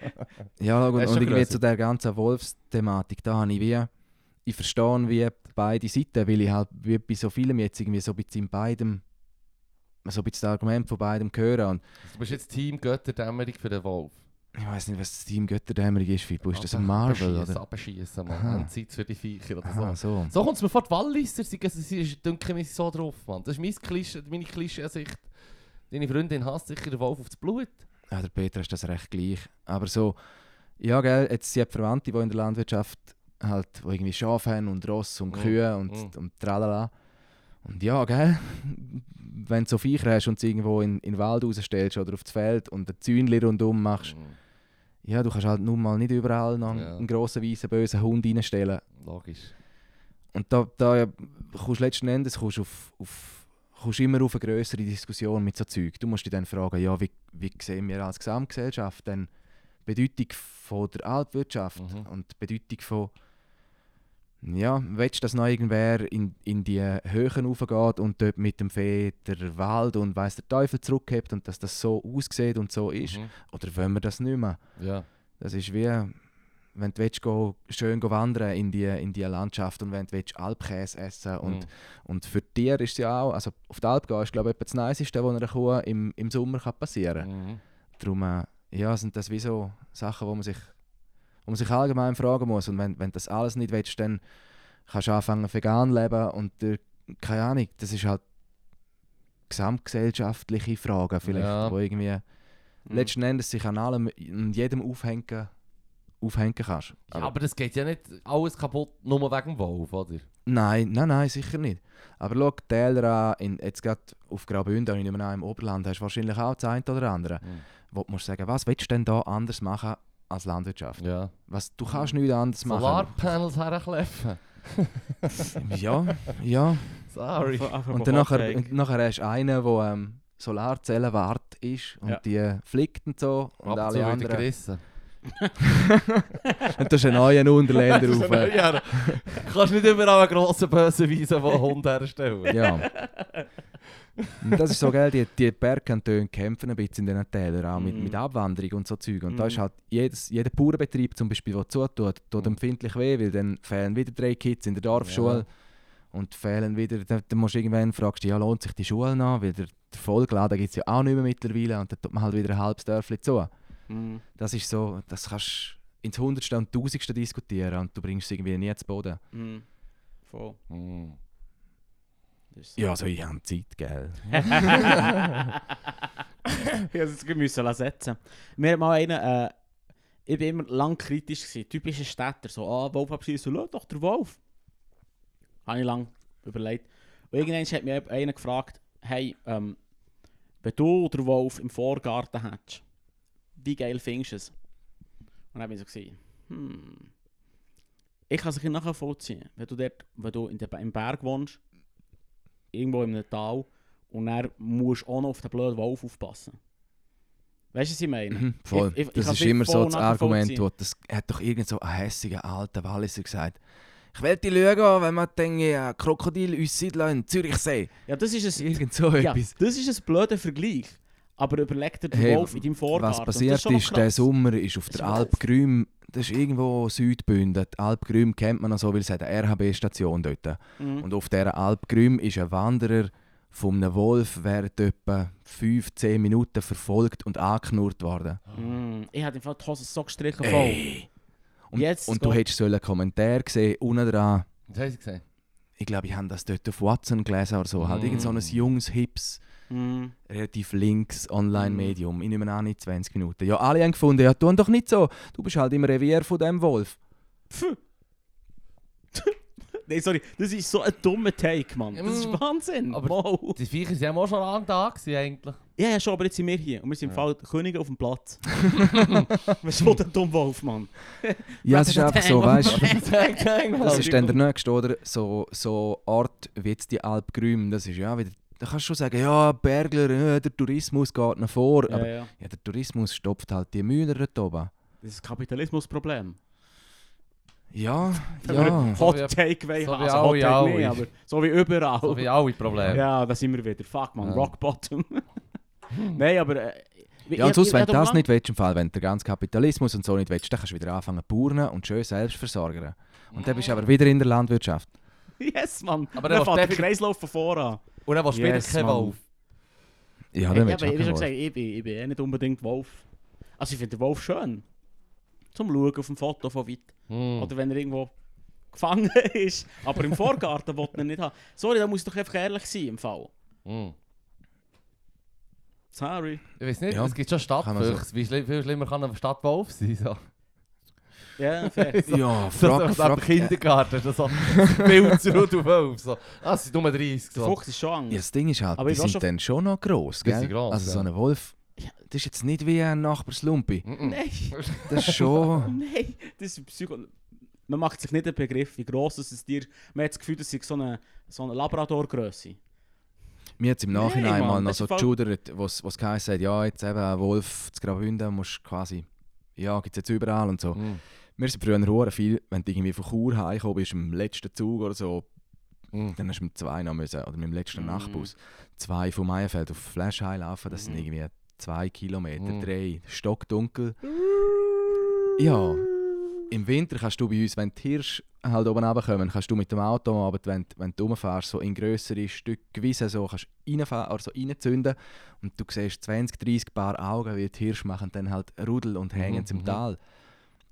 Ja, und, und irgendwie grösser. zu der ganzen Wolfsthematik, da habe ich wie, ich verstehe wie beide Seiten, weil ich halt wie bei so vielem jetzt irgendwie so ein bisschen in beidem, so ein bisschen das Argument von beidem höre und Du bist jetzt Team Götterdämmerung für den Wolf. ich weiß nicht, was das Team Götterdämmerung ist, Fippo. ist das ein Marvel oder? Abschießen, man. Haben Zeit für die Viecher oder Aha, so. so. So kommt es mir vor, die Walliser sind, sie sind denke ich, so drauf, Mann. Das ist mein Klischee, meine Klischee-Sicht. Deine Freundin hasst sicher den Wolf aufs Blut. Ja, der Peter ist das recht gleich. Aber so, ja, gell, jetzt sind Verwandte, die in der Landwirtschaft halt, wo irgendwie Schafe haben und Ross und Mm, Kühe und, mm. und tralala. Und ja, gell, wenn du so Viecher hast und sie irgendwo in, in den Wald rausstellst oder aufs Feld und ein Zäunchen rundum machst, ja, du kannst halt nun mal nicht überall noch einen, Ja. einen grossen, weißen, bösen Hund reinstellen. Logisch. Und da, da kommst du letzten Endes kommst auf, auf, kommst immer auf eine größere Diskussion mit so Zeug. Du musst dich dann fragen, ja, wie, wie sehen wir als Gesamtgesellschaft denn die Bedeutung von der Altwirtschaft Mhm. und die Bedeutung von ja, willst du, dass noch irgendwer in, in die Höhen raufgeht und dort mit dem Fee der Wald und weiss der Teufel zurückhebt und dass das so aussieht und so ist? Mhm. Oder wollen wir das nicht mehr? Ja. Das ist wie, wenn du willst, go, schön go wandern in die, in die Landschaft und wenn du willst, Alpkäse essen und, Mhm. und für Tiere ist es ja auch, also auf die Alp gehen ist glaube ich das Niceste, was einer Kuh im, im Sommer kann passieren kann. Mhm. Darum äh, ja, sind das wie so Sachen, wo man sich, wo man sich allgemein fragen muss und wenn, wenn das alles nicht willst, dann kannst du anfangen vegan leben und äh, keine Ahnung, das ist halt gesamtgesellschaftliche Fragen vielleicht, Ja. wo irgendwie Mhm. letzten Endes sich an allem und jedem aufhängen, aufhängen kannst. Ja, aber das geht ja nicht alles kaputt, nur wegen dem Wolf, oder? Nein, nein, nein, sicher nicht. Aber schau, Täler an, in, jetzt gerade auf Graubünden und ich nehme an, im Oberland hast du wahrscheinlich auch das eine oder andere. Mhm. Wo du musst sagen, was willst du denn da anders machen als Landwirtschaft? Ja. Was, du kannst nichts anderes machen. Solarpanels herkleffen. Ja, ja. Sorry. Und dann nachher, und nachher hast du einen, der ähm, Solarzellen wart ist und Ja. die flickt und so. Und Ab alle anderen. gerissen. Und du hast einen neuen Unterländer auf. ja, du kannst nicht überall einen grossen bösen Weisen, der Hund herstellen. Ja. Und das ist so geil, die, die Bergkantone kämpfen ein bisschen in diesen Tälern, auch mit, Mhm. mit Abwanderung und so Zeug. Und da Mhm. ist halt jedes, jeder Bauernbetrieb zum Beispiel, der zutut, tut Mhm. empfindlich weh, weil dann fehlen wieder drei Kids in der Dorfschule. Ja. Und fehlen wieder, dann, dann musst du irgendwann fragst, du, ja, lohnt sich die Schule noch? Weil der, der Vollgeladen gibt es ja auch nicht mehr mittlerweile und dann tut man halt wieder ein halbes Dörfli zu. Mhm. Das ist so, das kannst du ins Hundertste und Tausendste diskutieren und du bringst es irgendwie nie zu Boden. Mhm. Voll. Ist so. Ja, also ich habe Zeit, gell? ich musste es müssen setzen. Mir hat mal einer, äh, ich war immer lang kritisch, gewesen, typische Städter, so, ah, Wolf abschießen, so, doch der Wolf. Habe ich lang überlegt. Und irgendwann hat mich einer gefragt, hey, ähm, wenn du den Wolf im Vorgarten hättest, wie geil findest du es? Und dann habe ich so gesagt, hm, ich kann es ein nachvollziehen, wenn du dort, wenn du in der, im Berg wohnst, irgendwo in einem Tal, und dann musst du auch noch auf den blöden Wolf aufpassen. Weißt du, was ich meine? Mhm, voll. Ich- ich- das ist immer so das Argument, wo das hat doch irgend so ein hässiger alter Walliser gesagt. Ich will die schauen, wenn man denke, ein Krokodil uns siedeln in Zürichsee. Ja, das ist ein, Irgend so ja, etwas. das ist ein blöder Vergleich. Aber überleg dir den Hey, Wolf in deinem Vorgarten. Was passiert noch ist, der. Sommer ist auf der ist Alp Grüm, das ist irgendwo Südbünden. Die Alp Grüm kennt man noch so, weil es hat eine RHB-Station dort. Mhm. Und auf dieser Alp Grüm ist ein Wanderer von einem Wolf während etwa 5-10 Minuten verfolgt und angeknurrt worden. Mhm. Ich hatte im Fall die Hose so gestrichen voll. Ey. Und, Jetzt und du hättest einen Kommentar gesehen, unten dran. Was haben sie gesehen? ich glaube, ich habe das dort auf Watson gelesen oder so. Halt Mm. irgend so ein junges, hips, Mhm. relativ links Mm. Online-Medium. Ich nehme an, nicht 20 Minuten. Ja, alle haben gefunden, ja, tu doch nicht so. Du bist halt im Revier von dem Wolf. Nein, sorry, das ist so ein dummer Take, Mann. Das ist Mm. Wahnsinn. Aber- wow. Die Viecher sind auch schon lange da gewesen, eigentlich. Ja, ja, schon, aber jetzt sind wir hier. Und wir sind im Ja. Fall Könige auf dem Platz. Was will der dumme Wolf, Mann? Ja, es ist einfach so, weißt du. Das ist dann der nächste, oder? So, so Ort wie jetzt die Alp Grüm. Das ist ja wieder. Da kannst du schon sagen, ja, Bergler, äh, der Tourismus geht noch vor. Ja, Aber ja. ja, der Tourismus stopft halt die Mühler dort oben. Das ist das Kapitalismusproblem. Ja, Wenn ja. So Hot so haben. wie Also Hot Take nicht, aber so wie überall. So wie alle Probleme. Ja, da sind wir wieder. Fuck, man, Ja. Rock Bottom. Nein, aber... Äh, Ja, und sonst, wenn du das nicht willst, im Fall, wenn du den ganzen Kapitalismus und so nicht willst, dann kannst du wieder anfangen zu und schön selbst versorgen. Und dann bist du aber wieder in der Landwirtschaft. Yes, Mann. Aber dann fängt der Kreislauf von voran. Und dann willst du Yes, keinen Mann. Wolf. Ja, dann ja, willst du wie schon gesagt, ich bin, ich bin eh nicht unbedingt Wolf. Also ich finde den Wolf schön. Zum Schauen auf dem Foto von weit. Hm. Oder wenn er irgendwo gefangen ist. Aber im Vorgarten will er nicht haben. Sorry, da muss ich doch einfach ehrlich sein im Fall. Hm. Sorry. Ich weiß nicht, Ja, es gibt schon man so. Stadtfüchse. Wie viel schlimmer kann ein Stadtwolf sein? So. Ja, fair. So- Ja, So, frag, so, ab frag. Kindergarten, das so Pilz und Wolf. So. Ah, sind nur 30. Der So. Fuchs ist schon Ja, Angst. das Ding ist halt, Aber die sind schon- dann schon noch gross, gell? gross, also so ja. ein Wolf, das ist jetzt nicht wie ein Nachbarslumpi. Nein, Das ist schon... nein. Das ist Psycho... Man macht sich nicht einen Begriff, wie gross es ist dir... Man hat das Gefühl, das ist so eine, so eine Labrador-Grösse. Mir hat es im Nein, Nachhinein Mann, mal noch das so geschudert, was es geheißen hat, ja, jetzt eben ein Wolf zu Graubünden musst quasi, ja, gibt es jetzt überall und so. Mm. Wir sind früher hure viel, wenn du irgendwie von Chur heimgekommen bist, im letzten Zug oder so, Mm. dann hast du mit zwei noch müssen, oder mit dem letzten Mhm. Nachtbus, zwei vom Meierfeld auf Flash laufen, das sind Mhm. irgendwie zwei Kilometer, Mhm. drei, stockdunkel. Ja, im Winter kannst du bei uns, wenn die Hirsche halt oben runterkommen, kannst du mit dem Auto Abend, wenn, wenn du rumfährst, so in grössere Stücke Wiese so, kannst reinfahren, also reinzünden und du siehst 20, 30 Paar Augen, wie die Hirsche machen dann halt Rudel und hängen Mhm, zum mhm. Tal.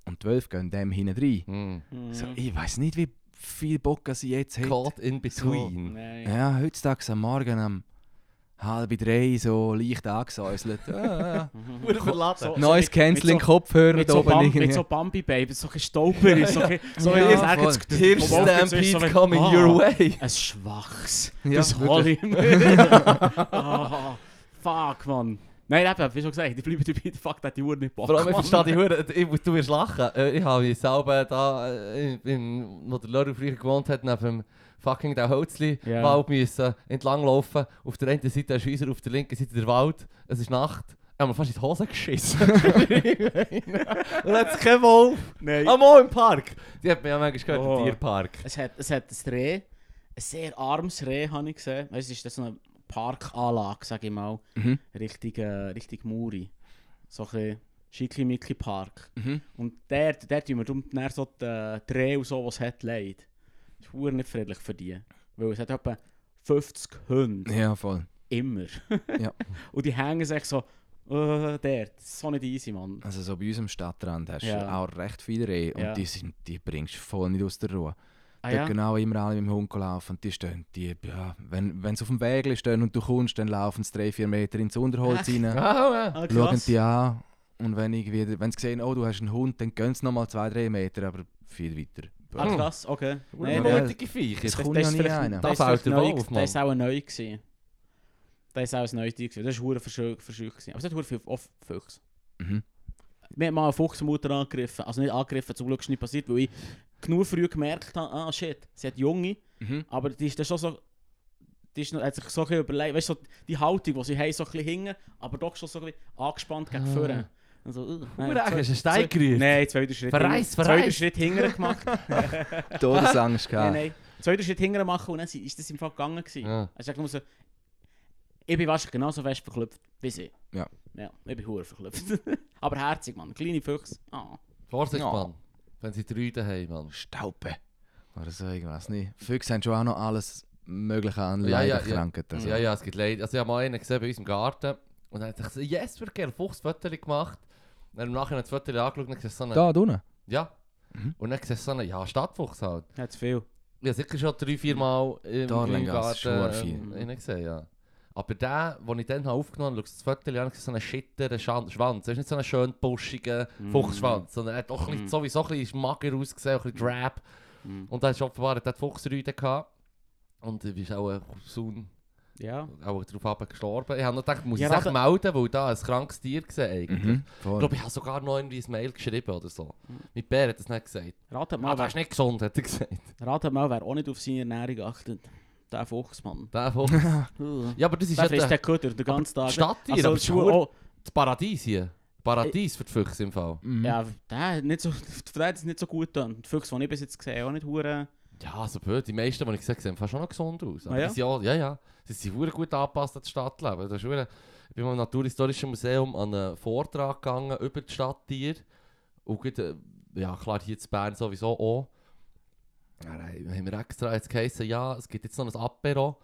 Und die Wölfe gehen dem hinten rein. Mm. Mhm. So, ich weiß nicht, wie viel Bock sie jetzt hat. Caught in between. Nein. Ja, heutzutage am Morgen um halb drei so leicht angesäuselt. Ja, Mhm. Wurde verladen. So- ja. Neues mit- Canceling, mit so- Kopfhörer Mit da so, oben Bam, irgendwie. mit so Bambi-Baby, so ein Stolper, so ein so Ja, sage voll. ist Stampede so coming ah, your way. Ein Schwachs. Ja, das hol ich mir. Ah, Fuck, Mann. Nein, eben, wie schon gesagt, ich bleibe dabei, fuck, der hat die Uhr nicht Bock. Vor allem, ich verstehe die Hure, ich- du wirst lachen. Ich habe selber da, in, wo der Lörr früher gewohnt hat, neben dem fucking der Holzli Ja. Wald müssen entlanglaufen. Auf der einen Seite der Schweizer, auf der linken Seite der Wald. Es ist Nacht. Ich habe mir fast in die Hose geschissen. Und hat kein Wolf. Nein. Ah, mal im Park. Die hat mir ja manchmal gehört, Oh. im Tierpark. Es hat, es hat ein Reh, ein sehr armes Reh, habe ich gesehen. Weißt du, es ist das so eine Parkanlage, sage ich mal. Mhm. Richtig, äh, richtig Muri. So ein bisschen Schickli-Mickli-Park. Mhm. Und der, der tun wir dann so die, die Rehe und so, was es hat, leid. Das ist nicht friedlich für die. Weil es hat etwa 50 Hunde. Ja, voll. Immer. Ja. Und die hängen sich so, äh, der, das ist so nicht easy, Mann. Also so bei uns am Stadtrand hast du Ja. auch recht viele Rehe und Ja. die, sind, die bringst du voll nicht aus der Ruhe. Ah, Dort ja? genau immer alle mit dem Hund laufen und die stehen, die, ja, wenn, wenn sie auf dem Weg stehen und du kommst, dann laufen sie 3-4 Meter ins Unterholz Echt? rein, Ah, ja. Ah, schauen die an und wenn, irgendwie, wenn sie sehen, oh du hast einen Hund, dann gehen sie nochmal 2-3 Meter, aber viel weiter. Ah, krass, okay. Nein, Ja. mutige Viecher. Das Das, kommt das, ja ist nie vielleicht- einer. Da das, ist neu, Wolf, das ist auch neu gewesen. Das war auch ein neues Ding. gewesen. Das war hure verscheucht. gewesen. Aber es hat hure viel Füchse. Mhm. Wir haben mal eine Fuchsmutter angegriffen. Also nicht angegriffen, zum Glück ist nicht passiert, weil ich genug früh gemerkt habe, ah shit, sie hat Junge, Mhm. aber die ist dann schon so... Die ist noch, hat sich so ein bisschen überlegt, weißt du, so die Haltung, die sie haben, so ein bisschen hingen, aber doch schon so ein bisschen angespannt gegen Ah. vorne. Also, uh, nein, hast du einen Stein gerührt? Nein, zweiter Schritt. Verreist, hinten- verreist. Zweiter Schritt hinterher gemacht. Todesangst Nein, gehabt. nein. Zweiter Schritt hinterher machen und dann ist das im Fall gegangen. gewesen. Ja. Er sagt nur so, ich bin wahrscheinlich genauso fest verklüpft wie sie. Ja. Ja, ich bin hure verklüpft. Aber herzig, Mann. Kleine Füchse. Ah. Vorsicht, Ja. Mann. Wenn sie drei daheim, Mann. Staupe. Oder so irgendwas. nicht. Füchse haben schon auch noch alles Mögliche an Ja, ja, ja. Leidenkrankheiten. Also. Ja, ja, es gibt Leute. Also ich habe mal einen gesehen bei uns im Garten und dann hat er gesagt, yes, wir gerne Fuchsfotos gemacht. Dann im Nachhinein das Foto angeschaut und dann siehst du so einen... Da, unten. Ja. Mhm. Und dann siehst du so einen, ja, Stadtfuchs halt. Hat zu viel. Ich habe sicher schon drei, vier Mal im, Da im Garten schon ähm, gesehen, ja. Aber der, den ich dann aufgenommen habe, das Foto an, so einen schitteren Schan- Schwanz. Er ist nicht so einen schön buschigen Mm. Fuchsschwanz, sondern er hat auch ein bisschen, Mm. sowieso ein bisschen mager ausgesehen, ein bisschen drab. Mhm. Und dann ist offenbar hat er die Fuchsrüde gehabt. Und du bist auch soon Ja. auch darauf gestorben. Ich habe noch gedacht, muss Ja, ich warte. melden, weil da ein krankes Tier gesehen eigentlich. Mhm. Ich glaube, ich habe sogar noch irgendwie ein Mail geschrieben oder so. Mhm. Mit Bär hat er es nicht gesagt. Ratet Ah, mal, das ist nicht gesund, hat er gesagt. ratet mal, wer auch nicht auf seine Ernährung achtet. Der Fuchs, Mann. Der Fuchs. Ja, aber das ist Der ja frisst der den Köder den ganzen Tag. Stadttier, Also, aber das oh, das Paradies hier. Paradies für die Füchse im Fall. Mhm. ja, der nicht so, für den hat es nicht so gut getan. Die Füchse, die ich bis jetzt gesehen habe, auch nicht hure. Ja, also blöd. Die meisten, die ich gesehen habe, sehen fast schon noch gesund aus. Aber Ah, ja? die sind ja, ja, ja. Sie sind hure gut angepasst an das Stadtleben. Das ist hure- ich bin mal im Naturhistorischen Museum an einen Vortrag gegangen über die Stadttiere. Und gut, äh, ja klar, hier in Bern sowieso auch. Dann haben wir extra jetzt geheißen, ja, es gibt jetzt noch ein Apero.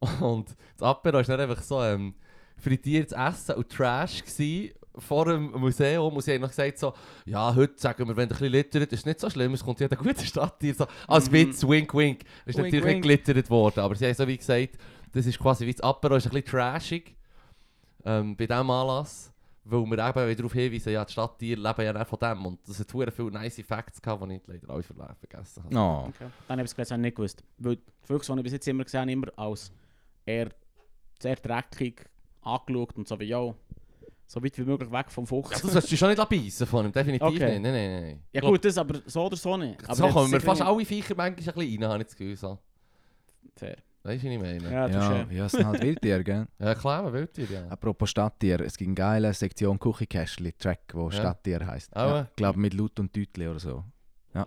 Und das Apero war dann einfach so ähm, frittiertes Essen und Trash gewesen. Vor dem Museum und sie haben noch gesagt so, ja, heute sagen wir, wenn ihr ein bisschen littert, ist nicht so schlimm, es kommt jeder gute Stadttier. So, als Mhm. Witz, wink, wink. Es ist Wink, natürlich wink. nicht glittert worden, aber sie haben so wie gesagt, das ist quasi wie das Apero, ist ein bisschen trashig ähm, bei diesem Anlass. Weil wir eben wieder darauf hinweisen, ja, die Stadttiere leben ja nicht von dem. Und das hat verdammt viele nice Facts gehabt, die ich leider alle ver- vergessen habe. Oh. Okay. Dann habe ich es nicht gewusst. Weil die Füchse, die ich bis jetzt immer gesehen habe, immer als eher sehr dreckig angeschaut und so wie, ja, so weit wie möglich weg vom Ja, Fuchs. das sollst du schon nicht beißen von ihm, definitiv Okay. nicht. Nein, nein, nein. Ja glaub, gut, das aber so oder so nicht. Aber so kommen wir fast alle Viecher manchmal ein bisschen rein, habe ich das Gefühl. So. Fair. Weißt du, was ich meine? Ja, Ja, touché. ja, es sind halt Wildtiere, gell? Ja, klar, dir, ja. Apropos Stadttier, es gibt eine geile Sektion Küchenkästchen-Track, wo Ja. Stadttier heisst. Ah, Ja, ja. ich glaube mit Lut und Deutli oder so. Ja.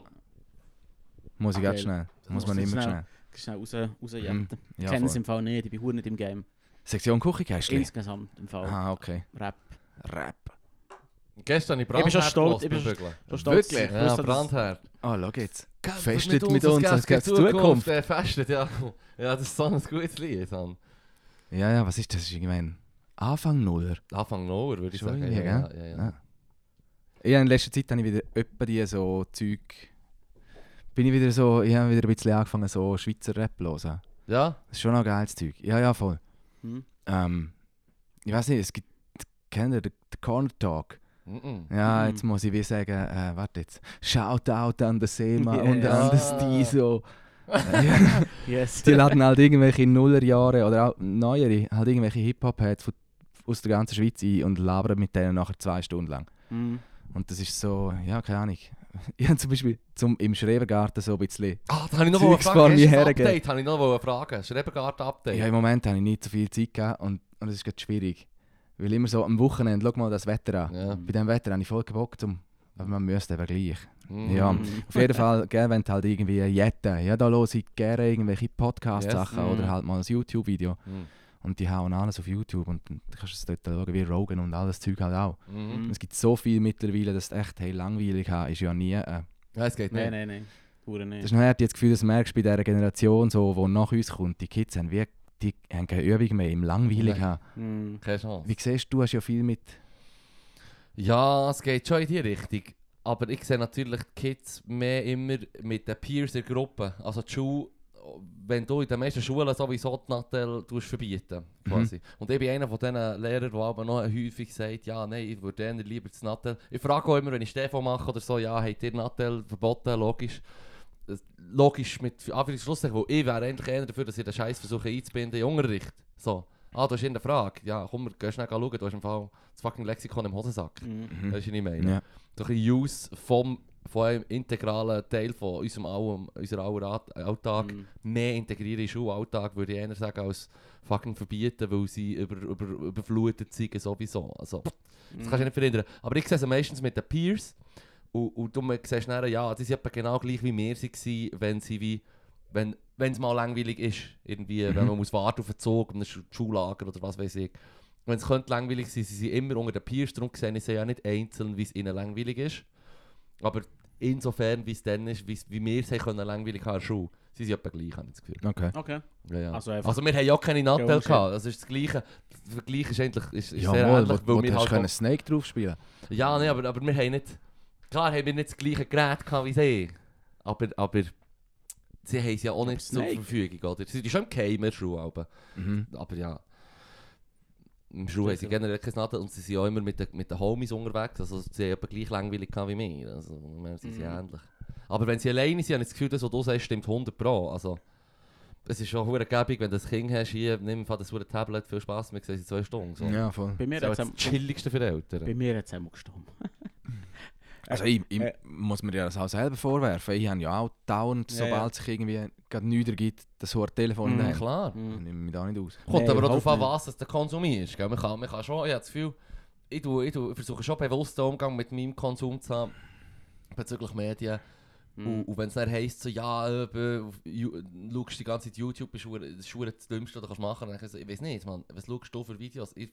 Muss ich Geil. ganz schnell. Muss man immer ich schnell. Schnell raus, rausjetten. Mhm. Ich Ja, kenne es im Fall nicht, ich bin nicht im Game. Sektion Küchenkästchen? Insgesamt im Fall. Ah, okay. Rap. Rap. Gestern habe ich Ich bin schon Brandherd stolz, ich bin schon- stolz, Wirklich? Ich Ja, dass- Brandherd. Ah, schau jetzt. Festet mit uns, als gäbe es Zukunft. Äh, festet, ja. Ja, das ist so ein gutes Lied. Mann. Ja, ja, was ist das? Ist irgendwann Anfang Nuller. Anfang Noah, würde ich Schon sagen. Ja, ja, ja, Ja. ja. Ja, in letzter Zeit habe ich wieder öppe die so Zeug. Bin ich wieder so, ich habe wieder ein bisschen angefangen, so Schweizer Rap zu hören. ja? Das ist schon noch geiles Zeug. Ja, ja, voll. Hm. Ähm, ich weiß nicht, es gibt, kennt ihr den, den Corner Talk? Mhm. Ja, Mhm. jetzt muss ich wie sagen, äh, warte jetzt. Shoutout an den Seemann Ja. und an den. Stiso. Yes. Die laden halt irgendwelche Nullerjahre oder auch neuere, halt irgendwelche Hip-Hop-Heads von- aus der ganzen Schweiz ein und labern mit denen nachher zwei Stunden lang. Hm. Und das ist so, ja, keine Ahnung. Ich habe zum Beispiel zum, im Schrebergarten so ein bisschen. Ah, da habe ich noch eine mir Frage. Hast ein. Update habe ich noch eine Frage. Schrebergarten-Update. Ja, im Moment habe ich nicht so viel Zeit gegeben und, und das ist gerade schwierig. Weil immer so am Wochenende, schau mal das Wetter an. Ja. Bei diesem Wetter habe ich voll keinen Bock zum. Aber man müsste eben gleich. Mhm. Ja. Auf jeden Fall, gell, wenn du halt irgendwie jetten, ja, da höre ich gerne irgendwelche Podcast-Sachen Yes. oder Mhm. halt mal ein YouTube-Video. Mhm. Und die hauen alles auf YouTube und dann kannst du es dort schauen, wie Rogan und alles Zeug halt auch. Und es gibt so viel mittlerweile, dass es echt hey, langweilig haben, ist ja nie. Äh, Ja, es geht nicht. Nein, nein, nein. Das ist nachher das Gefühl, das merkst du bei dieser Generation, so, die nach uns kommt, die Kids haben, wie, die haben keine Übung mehr im langweilig Nein. haben. Hm. Keine Chance. Wie siehst du, du hast ja viel mit. Ja, es geht schon in die Richtung. Aber ich sehe natürlich die Kids mehr immer mit den Peers in der Gruppe. Also die Schule, wenn du in den meisten Schulen sowieso die Nattel verbieten quasi. Und ich bin einer von diesen Lehrern, der aber noch häufig sagt, ja, nein, ich würde lieber das Nattel. Ich frage auch immer, wenn ich Stefan mache oder so, ja, habt ihr Nattel verboten? Logisch. Das- Logisch mit Anführungszeichen, weil ich wäre eigentlich eher dafür, dass ich den Scheiß versuche einzubinden in Unterricht. So. Ah, du hast eine Frage. Ja, komm, wir gehen schnell schauen. Du hast im Fall das fucking Lexikon im Hosensack. Hm. Mhm. Weißt du, was ich meine? Ja. So ein Use vom, von einem integralen Teil von unserem allem, unserer aller Alt- Alltag Hm. mehr integrieren in den Schulalltag, würde ich eher sagen, als fucking verbieten, weil sie über, über, überflutet sind sowieso. Also, das kannst du nicht verhindern. Aber ich sehe es meistens mit den Peers und, und du siehst dann, ja, die sind genau gleich wie wir waren, wenn sie wie, wenn wenn es mal langweilig ist, irgendwie, wenn Mhm. man muss warten auf einen Zug, um ein Schu- Schullager oder was weiß ich. Wenn es könnte langweilig sein, sie sind immer unter den Peers, darum sehe ich sie ja nicht einzeln, wie es ihnen langweilig ist. Aber insofern, wie es dann ist, wie, wie wir es können, langweilig haben Schule, sie sind etwa gleich, habe ich das Gefühl. Okay. Okay. Ja, ja. Also Also, wir haben ja auch keine Nattel gehabt, das ist das Gleiche. Der Vergleich ist eigentlich ist, ist Ja, sehr wohl, ähnlich, wo, wo weil du wir halt können Snake drauf spielen. Ja, nee, aber, aber wir haben nicht, klar haben wir nicht das gleiche Gerät gehabt wie sie, aber, aber sie haben es ja auch nicht zur? Verfügung, oder? Sie sind schon im Game in der Schule, aber, Mhm. aber ja. Im Schule haben sie generell kein Nattel und sie sind auch immer mit den, mit den Homies unterwegs, also sie haben gleich langweilig wie wir, also wir sind sie Mhm. ähnlich. Aber wenn sie alleine sind, habe ich das Gefühl, das, was du sagst, stimmt 100 Pro, also... Es ist schon hure gäbig, wenn du ein Kind hast, hier, nimm einfach das hure Tablet, viel Spaß, wir sehen sie zwei Stunden. So. Ja, voll. Bei mir Das ist auch das chilligste für Eltern. Bei mir hat es einmal gestorben. Also ich, ich Äh. muss mir ja das auch selber vorwerfen. Ich habe ja auch dauernd, Ja, sobald sich irgendwie gerade nichts ergibt, das hohe Telefon in Mhm, der Hand. Klar. Ich Hm. nehme mich da nicht aus. Kommt Nee, aber auch darauf an, was es der Konsum ist. Gell? Man, kann, man kann schon, ich habe das Gefühl, ich, tue, ich, tue, ich versuche schon bewussten Umgang mit meinem Konsum zu haben bezüglich Medien. Hm. Und, und wenn es dann heisst, so, ja, äh, Ju- schaust die ganze Zeit YouTube, bist du- das ist das Dümmste, was du machen kannst. Dann denke ich so, Ich weiß nicht, man, was schaust du für Videos? Ich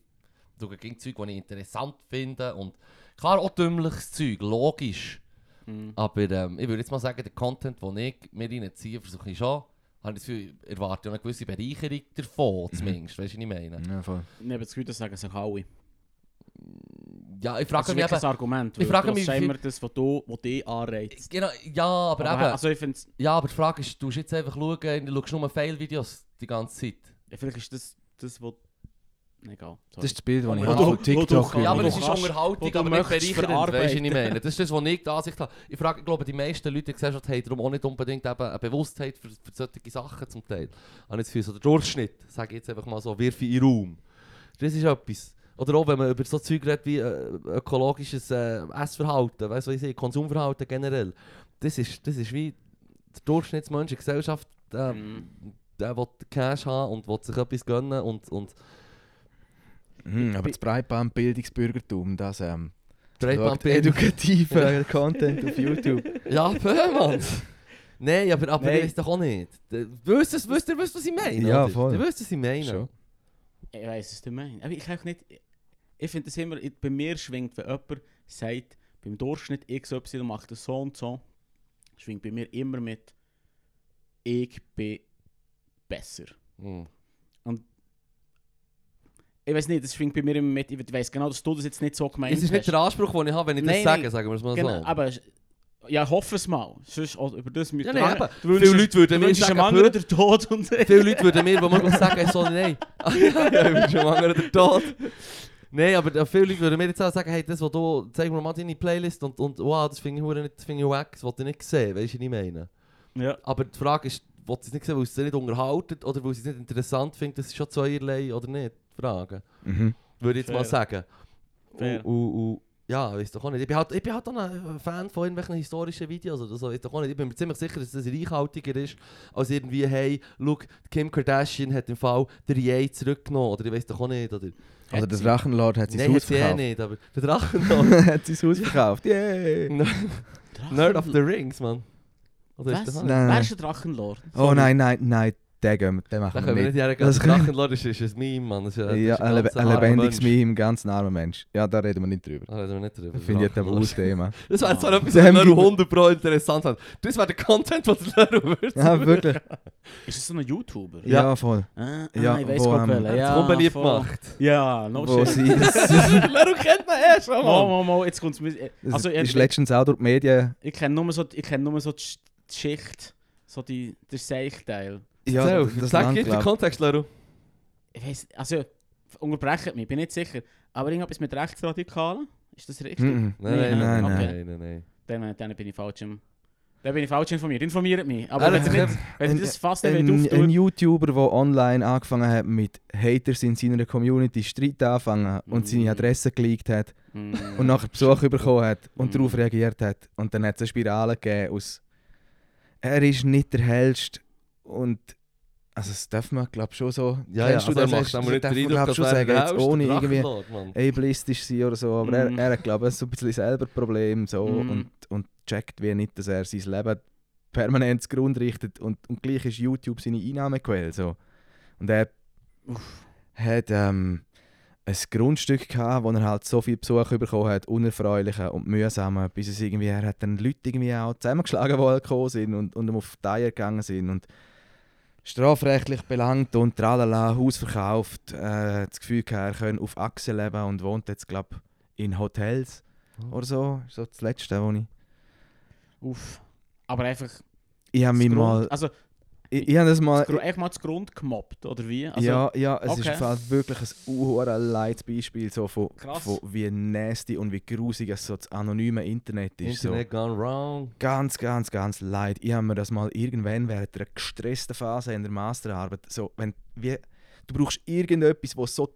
schaue gegen Zeug, die ich interessant finde. Und klar, auch dümmliches Zeug, logisch. Hm. Aber ähm, ich würde jetzt mal sagen, der Content, den ich mir reinziehe, versuche ich schon. Habe ich das Gefühl, erwarte ja eine gewisse Bereicherung davon, Mhm. zumindest. Weißt du, was ich meine? Ja, voll. Ich habe das Gefühl, das sagen sich alle. Ja, ich Das frage ist mich wirklich eben... ein Argument. ich frage das mich, ist wie- immer das, was du, was dich anreizt. Genau, ja, aber, Aber, eben... also ich finde, Ja, aber die Frage ist, du musst jetzt einfach schauen, du schaust nur Fail-Videos die ganze Zeit. vielleicht ist das das, was... Egal. Das ist das Bild, das ich habe von TikTok. Ja, aber es ist Unterhaltung, aber nicht bereichernd, weißt du, was ich meine? Das ist das, was ich die Ansicht habe. Ich, frage, ich glaube, die meisten Leute in der Gesellschaft haben darum auch nicht unbedingt eben eine Bewusstheit für, für solche Sachen zum Teil. Habe ich das Gefühl, so der Durchschnitt, sage ich jetzt einfach mal so, wirf in den Raum. Das ist etwas. Oder auch, wenn man über so Zeug redet wie äh, ökologisches äh, Essverhalten, weißt du, was ich sehe, Konsumverhalten generell. Das ist, das ist wie der Durchschnittsmensch in der Gesellschaft äh, Mhm. der will Cash haben und will sich etwas gönnen und, und Mhm, aber das Breitband-Bildungsbürgertum, das ähm, Breitband edukativen Content auf YouTube. Ja, Mann. Nein, aber, aber Nein. ihr doch auch nicht. Wisst, es- wisst ihr, wisst, was ich meine? Ja, oder? voll. Ihr wisst, was ich meine. Schon. Ich weiß es, du meinst. Aber ich kann nicht. Ich finde das immer. ich- Bei mir schwingt, wenn jemand sagt, beim Durchschnitt XY macht das so und so, schwingt bei mir immer mit, ich bin besser. Hm. Ich weiß nicht, das schwingt bei mir immer mit. Ich weiß genau, dass du das jetzt nicht so gemeint Es ist nicht hast. der Anspruch, den ich habe, wenn ich das Nein, sage, nein. sagen wir es mal Genau, so. aber ja, ich hoffe es mal. Sonst, oh, über das müsst Ja, ihr- nein, aber du wünschst- viele Leute würden mir sagen, einem anderen den Tod und Viele Leute würden mir, wenn man sagen, so nein. Ah, ja, ich bin schon lange der Tod. Nein, aber viele Leute würden mir jetzt auch sagen, hey, das, was du, zeig mir mal deine Playlist und, und wow, das finde ich nicht, das finde ich wack, das wollte ich nicht sehen, weißt du, was ich meine? Ja. Aber die Frage ist, wollt ihr es nicht sehen, weil es nicht unterhalten oder weil sie es nicht interessant findet, das ist schon zweierlei oder nicht, die Frage. Mhm. Würde ich jetzt mal Fair. sagen. Fair. Und, und, und, ja, weiß doch auch nicht. Ich bin halt, ich bin halt auch ein Fan von irgendwelchen historischen Videos oder so. Weiß doch auch nicht. Ich bin mir ziemlich sicher, dass das reichhaltiger ist, als irgendwie, hey, look, Kim Kardashian hat im Fall der Ye zurückgenommen. Oder ich weiß doch auch nicht. Oder, Oder der Drachenlord hat sein Nein, Haus hat sie eh verkauft. nicht, aber der Drachen hat sein Haus verkauft. Yay! Nerd of the Rings, Mann. Oder ist Was? Nein. nicht? Wer ist der Drachenlord? Oh nein, nein, nein, den, gehen wir, den Da machen können wir nicht nicht. hergehen. Das ist, ein Meme, Mann. Das ist, das Ja, ein, ein armer lebendiges Mensch. Meme, ganz ein armer Mensch. Ja, da reden wir nicht drüber. Da reden wir nicht drüber. Das finde ich ein Drachenlord. Thema. Das wäre zwar Ah. etwas, was Leru gibt- 100 Pro interessant hat. Das wäre der Content, der Leru würde. Ja, wirklich. Ist das so ein YouTuber? Ja, Ja. voll. Ah, Ja, ah, ich weiß wo, gar hat Ja, unbeliebt gemacht. Ja, no Wo shit. Leru kennt man eh schon, Mo, Mann. mo, mo, jetzt kommt es Also, ist ich, letztens auch durch die Medien. ich kenne nur so, die Schicht, so die, der Seichteil. Ja, Erzähl, das Sag, gib den. Kontext, Leru. Ich weiss, also, unterbrechen mich, bin nicht sicher. Aber irgendetwas mit Rechtsradikalen? Ist das richtig? Mhm. Nein, nein, okay. nein, nein, nein. Dann, dann bin ich falsch im... Dann bin ich falsch informiert. Informiert mich. Aber Er wenn nicht, wenn das fast nicht Ein, wollt ein. YouTuber, der online angefangen hat mit Haters in seiner Community Streit anfangen und Mhm. seine Adresse geleakt hat Mm. und nachher Besuch bekommen hat und Mhm. darauf reagiert hat. Und dann hat es eine Spirale gegeben aus «Er ist nicht der Hellste» und also das darf man glaube schon so... Ja, ja, Kennst du also er das? macht Das aber nicht darf man, glaub schon er sagen, jetzt ohne irgendwie ableistisch sein oder so, aber Mhm. er, er hat glaube ich so ein bisschen selber Problem so Mhm. und, und checkt wie nicht, dass er sein Leben permanent zugrunde richtet und, und gleich ist YouTube seine Einnahmequelle so. Und er hat ähm, ein Grundstück gehabt, wo er halt so viel Besuch bekommen hat, unerfreuliche und mühsame, bis es irgendwie, er hat dann Leute irgendwie auch zusammengeschlagen, die halt gekommen sind und, und auf die Eier gegangen sind und strafrechtlich belangt und tralala, Haus verkauft, äh, das Gefühl gehabt, er könne auf Achse leben und wohnt jetzt, glaube in Hotels oder so. Ist so das Letzte, wo ich... Uff. Aber einfach... Ich habe das mich mal... Also, Ich, ich habe das mal... das einfach mal das Grund gemobbt, oder wie? Also, ja, ja, es ist okay. im Fall wirklich ein uhuere Leitbeispiel so von, von wie nasty und wie grusig es so das anonyme Internet ist. So. Internet gone wrong. Ganz, ganz, ganz leid. Ich habe mir das mal irgendwann während einer gestressten Phase in der Masterarbeit so, wenn wie, du brauchst irgendetwas, was so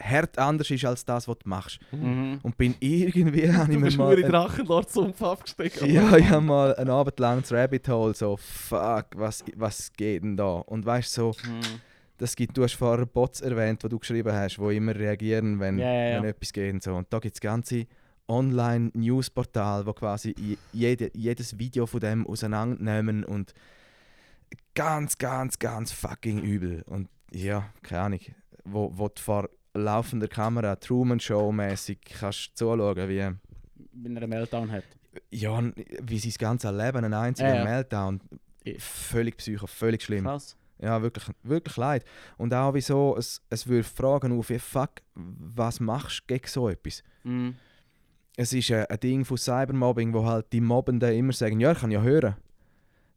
hart anders ist als das, was du machst. Mhm. Und bin irgendwie, habe ich mir mal... nur in Drachenlord zum abgestiegen. Ja, ich habe mal einen Abend lang das Rabbit Hole so, fuck, was, was geht denn da? Und weißt du, so, Mhm. das gibt, du hast vorher Bots erwähnt, die du geschrieben hast, die immer reagieren, wenn, Ja, ja, ja. wenn etwas geht und so. Und da gibt es ganze Online-Newsportal, wo quasi jede, jedes Video von dem auseinandernehmen und ganz, ganz, ganz fucking übel. Und ja, keine Ahnung, wo, wo du vor laufender Kamera Truman Show mäßig kannst zuschauen, wie Wenn er einen Meltdown hat. ja, wie sein ganzes Leben ein einziger ja. Meltdown. Ja. Völlig psycho, völlig schlimm. Krass. Ja, wirklich, wirklich leid. Und auch wieso, es, es wirft Fragen auf, wie fuck, was machst du gegen so etwas? Mhm. Es ist ein, ein Ding von Cybermobbing, wo halt die Mobbenden immer sagen, ja, ich kann ja hören.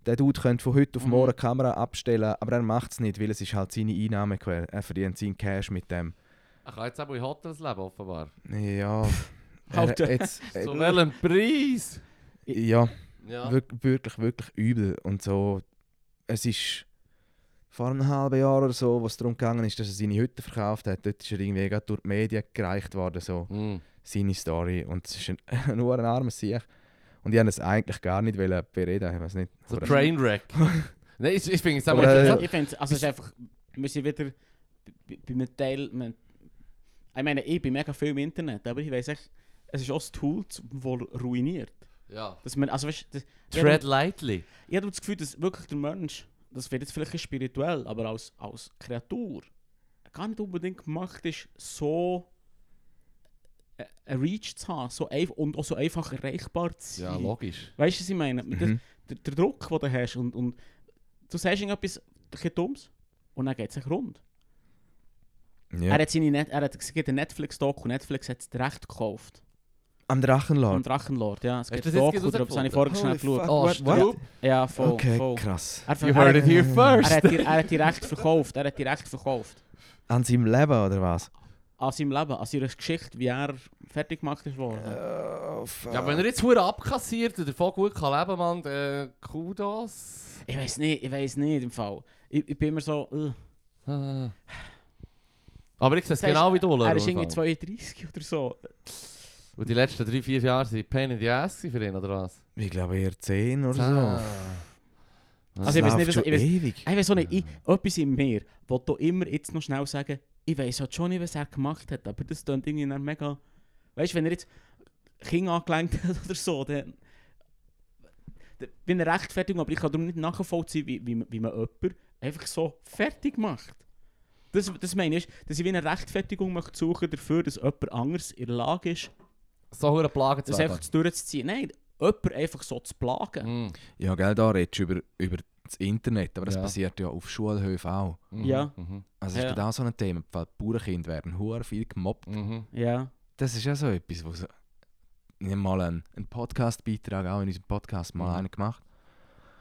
Der Dude könnte von heute auf Mhm. morgen die Kamera abstellen, aber er macht es nicht, weil es ist halt seine Einnahmequelle. Er verdient seinen Cash mit dem. Er kann jetzt aber in Hotels leben, offenbar. Ja, er, Alter. jetzt, Zu äh, welchem Preis? ja, Ja. wirk, wirklich, wirklich übel. Und so, es ist vor einem halben Jahr oder so, was darum gegangen ist, dass er seine Hütte verkauft hat. Dort ist er irgendwie gerade durch die Medien gereicht worden, so Hm. seine Story. Und es ist ein, nur ein armer Sieg. Und ich wollte es eigentlich gar nicht wollen bereden, ich weiß nicht. So Aber- Trainwreck. Nein, ich, ich finde es Aber, äh, interessant. Ich finde, also es ist einfach, wir sind wieder bei, bei einem Teil, ich meine, ich bin mega viel im Internet, aber ich weiß echt, es ist auch ein Tool, das ruiniert. Ja. Dass man, also weißt, das, Tread lightly. ich habe das Gefühl, dass wirklich der Mensch, das wird jetzt vielleicht spirituell, aber als, als Kreatur gar nicht unbedingt gemacht ist, so äh, ein Reach zu haben so einfach, und auch so einfach erreichbar zu Ja, sein. logisch. weißt du, was ich meine? Mhm. der, der Druck, den du hast und, und du sagst irgendetwas Dummes und dann geht es sich rund. Ja. Er hat seine Net er hat es gibt einen Netflix-Doku, Netflix hat das Recht gekauft. Am Drachenlord. Am Drachenlord, ja. Es gibt das Doku, das habe ich vorher schnell geschaut. Oh, what-? Ja, voll, Okay, voll. krass. Er, You er, heard it here er, first. hat die, er hat die Recht verkauft. Er hat die Recht verkauft. An seinem Leben, oder was? An seinem Leben, an seiner Geschichte, wie er fertig gemacht ist worden. Oh, fuck. Ja, wenn er jetzt hure abkassiert und davon gut kann leben, Mann, dann Kudos. Ich weiß nicht, ich weiß nicht im Fall. Ich, ich bin immer so, uh. Ah. Aber ich sehe es genau wie du, er ist irgendwie im Fall. 32 oder so. Und die letzten drei, vier Jahre sind Pain in the Ass für ihn, oder was? Ich glaube eher 10 oder Ah. so. Also ich weiß nicht, ich weiß- ewig. Ich weiß auch nicht, ich, etwas in mir, wo du immer jetzt noch schnell sagen, ich weiß halt schon nicht, was er gemacht hat, aber das klingt irgendwie dann mega... Weißt du, wenn er jetzt Kinder angelenkt hat oder so, dann... bin ich rechtfertigung, aber ich kann darum nicht nachvollziehen, wie, wie, man- wie man jemanden einfach so fertig macht. Das, das meine ich, dass ich wie eine Rechtfertigung möchte suchen dafür, dass jemand anderes in der Lage ist, So hure Plagen zu das einfach durchzuziehen. Nein, jemanden einfach so zu plagen. Mm. Ja, gell, da redest du über, über das Internet, aber das Ja. passiert ja auf Schulhöfen auch. Mhm. Ja. Mhm. Also es Ja. ist genau so ein Thema, weil Bauernkinder werden hure viel gemobbt. Mhm. Ja. Das ist ja so etwas, wo so... Ich habe mal einen, einen Podcast-Beitrag auch in unserem Podcast mal Mhm. einen gemacht.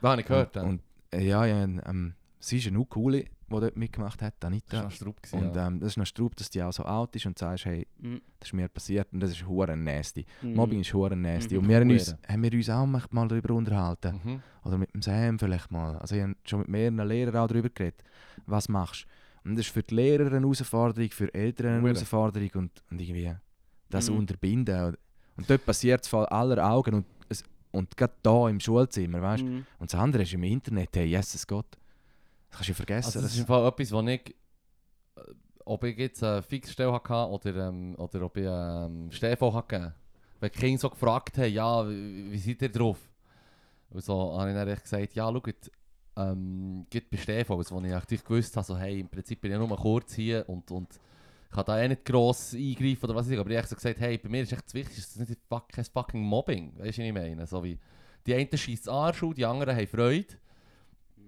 Da habe ich gehört. Und, ja. und äh, ja, ja ähm, sie ist eine noch coole, die dort mitgemacht hat, das Anita. war noch Strupp. gewesen, Und ähm, das ist noch Straub, dass die auch so alt ist und sagst, hey, Mhm. das ist mir passiert und das ist hure nasty. Mhm. Mobbing ist hure nasty. Mhm. Und wir haben uns, haben wir uns auch mal- darüber unterhalten. Mhm. Oder mit dem Sam vielleicht mal. Also ich habe schon mit mehreren Lehrern auch darüber geredet. Was machst du? Und das ist für die Lehrer eine Herausforderung, für Eltern eine Hure. Herausforderung und, und irgendwie das Mhm. unterbinden. Und, dort passiert es vor aller Augen und, und gerade da im Schulzimmer, weißt? Mhm. Und das andere ist im Internet, hey, Jesus Gott. Das kannst du vergessen. Also das ist im Fall etwas, wo ich, äh, ob ich jetzt eine Fixstelle hatte oder, ähm, oder ob ich ähm, Stefan hatte gegeben. Wenn die Kinder so gefragt haben, ja, wie, wie seid ihr drauf? Und so habe ich dann gesagt, ja, schaut, ähm, geht bei Stefan, also, wo ich natürlich gewusst habe, so, hey, im Prinzip bin ich nur kurz hier und, und ich kann da eh nicht gross eingreifen oder was weiß ich, aber ich habe so gesagt, hey, bei mir ist echt das Wichtigste, das ist nicht fuck, kein fucking Mobbing, weißt du, was ich meine? So wie, die einen schießt Arsch die anderen haben Freude.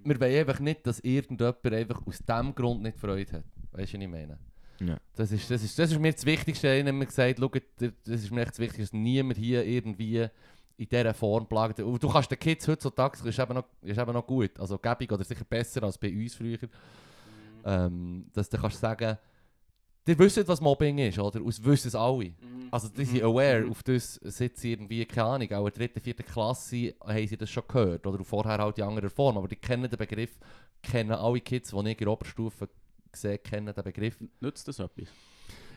Wir wollen einfach nicht, dass irgendjemand einfach aus diesem Grund nicht Freude hat. Weißt du, was ich meine? Ja. Das ist, das, ist, das ist mir das Wichtigste. Ich habe immer gesagt, schau, das ist mir echt das Wichtigste, dass niemand hier irgendwie in dieser Form plagt. Du kannst den Kids heutzutage, das ist eben noch, ist eben noch gut, also gäbig oder sicher besser als bei uns früher, ähm, dass du kannst sagen, ihr wisst, was Mobbing ist, oder? Und es wissen es alle. Also die sind aware, auf das seit sie irgendwie, keine Ahnung, auch in der dritten, vierten Klasse haben sie das schon gehört. Oder vorher halt in anderer Form. Aber die kennen den Begriff, kennen alle Kids, die ich in der Oberstufe gesehen kennen den Begriff. Nützt das etwas?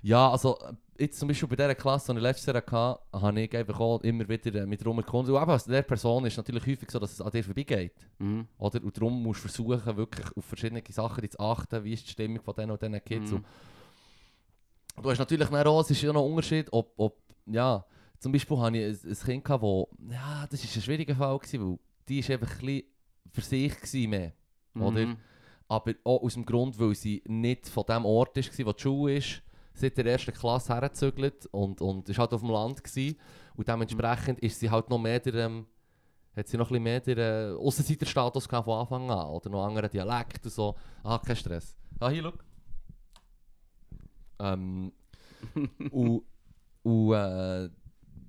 Ja, also jetzt zum Beispiel bei dieser Klasse, die ich letztes Jahr hatte, habe ich einfach auch immer wieder äh, mit rumgekommen. Und eben als der Person ist natürlich häufig so, dass es an dir vorbeigeht. Mhm. Oder? Und darum musst du versuchen, wirklich auf verschiedene Sachen zu achten, wie ist die Stimmung von diesen und diesen Kids. Mhm. Und Du hast natürlich dann auch, es ist ja noch ein Unterschied, ob, ob ja, zum Beispiel hatte ich ein, ein Kind, gehabt, wo, ja, das war ein schwieriger Fall, gewesen, weil die war einfach ein bisschen für sich gewesen mehr, oder? Mhm. Aber auch aus dem Grund, weil sie nicht von dem Ort war, wo die Schule ist, seit der ersten Klasse hergezügelt und, und ist halt auf dem Land gewesen. Und dementsprechend ist sie halt noch mehr der, ähm, hat sie noch ein bisschen mehr den äh, Aussenseiterstatus von Anfang an, oder noch andere Dialekt und so. Ah, kein Stress. Ah, hier, schau. Ähm, und und äh,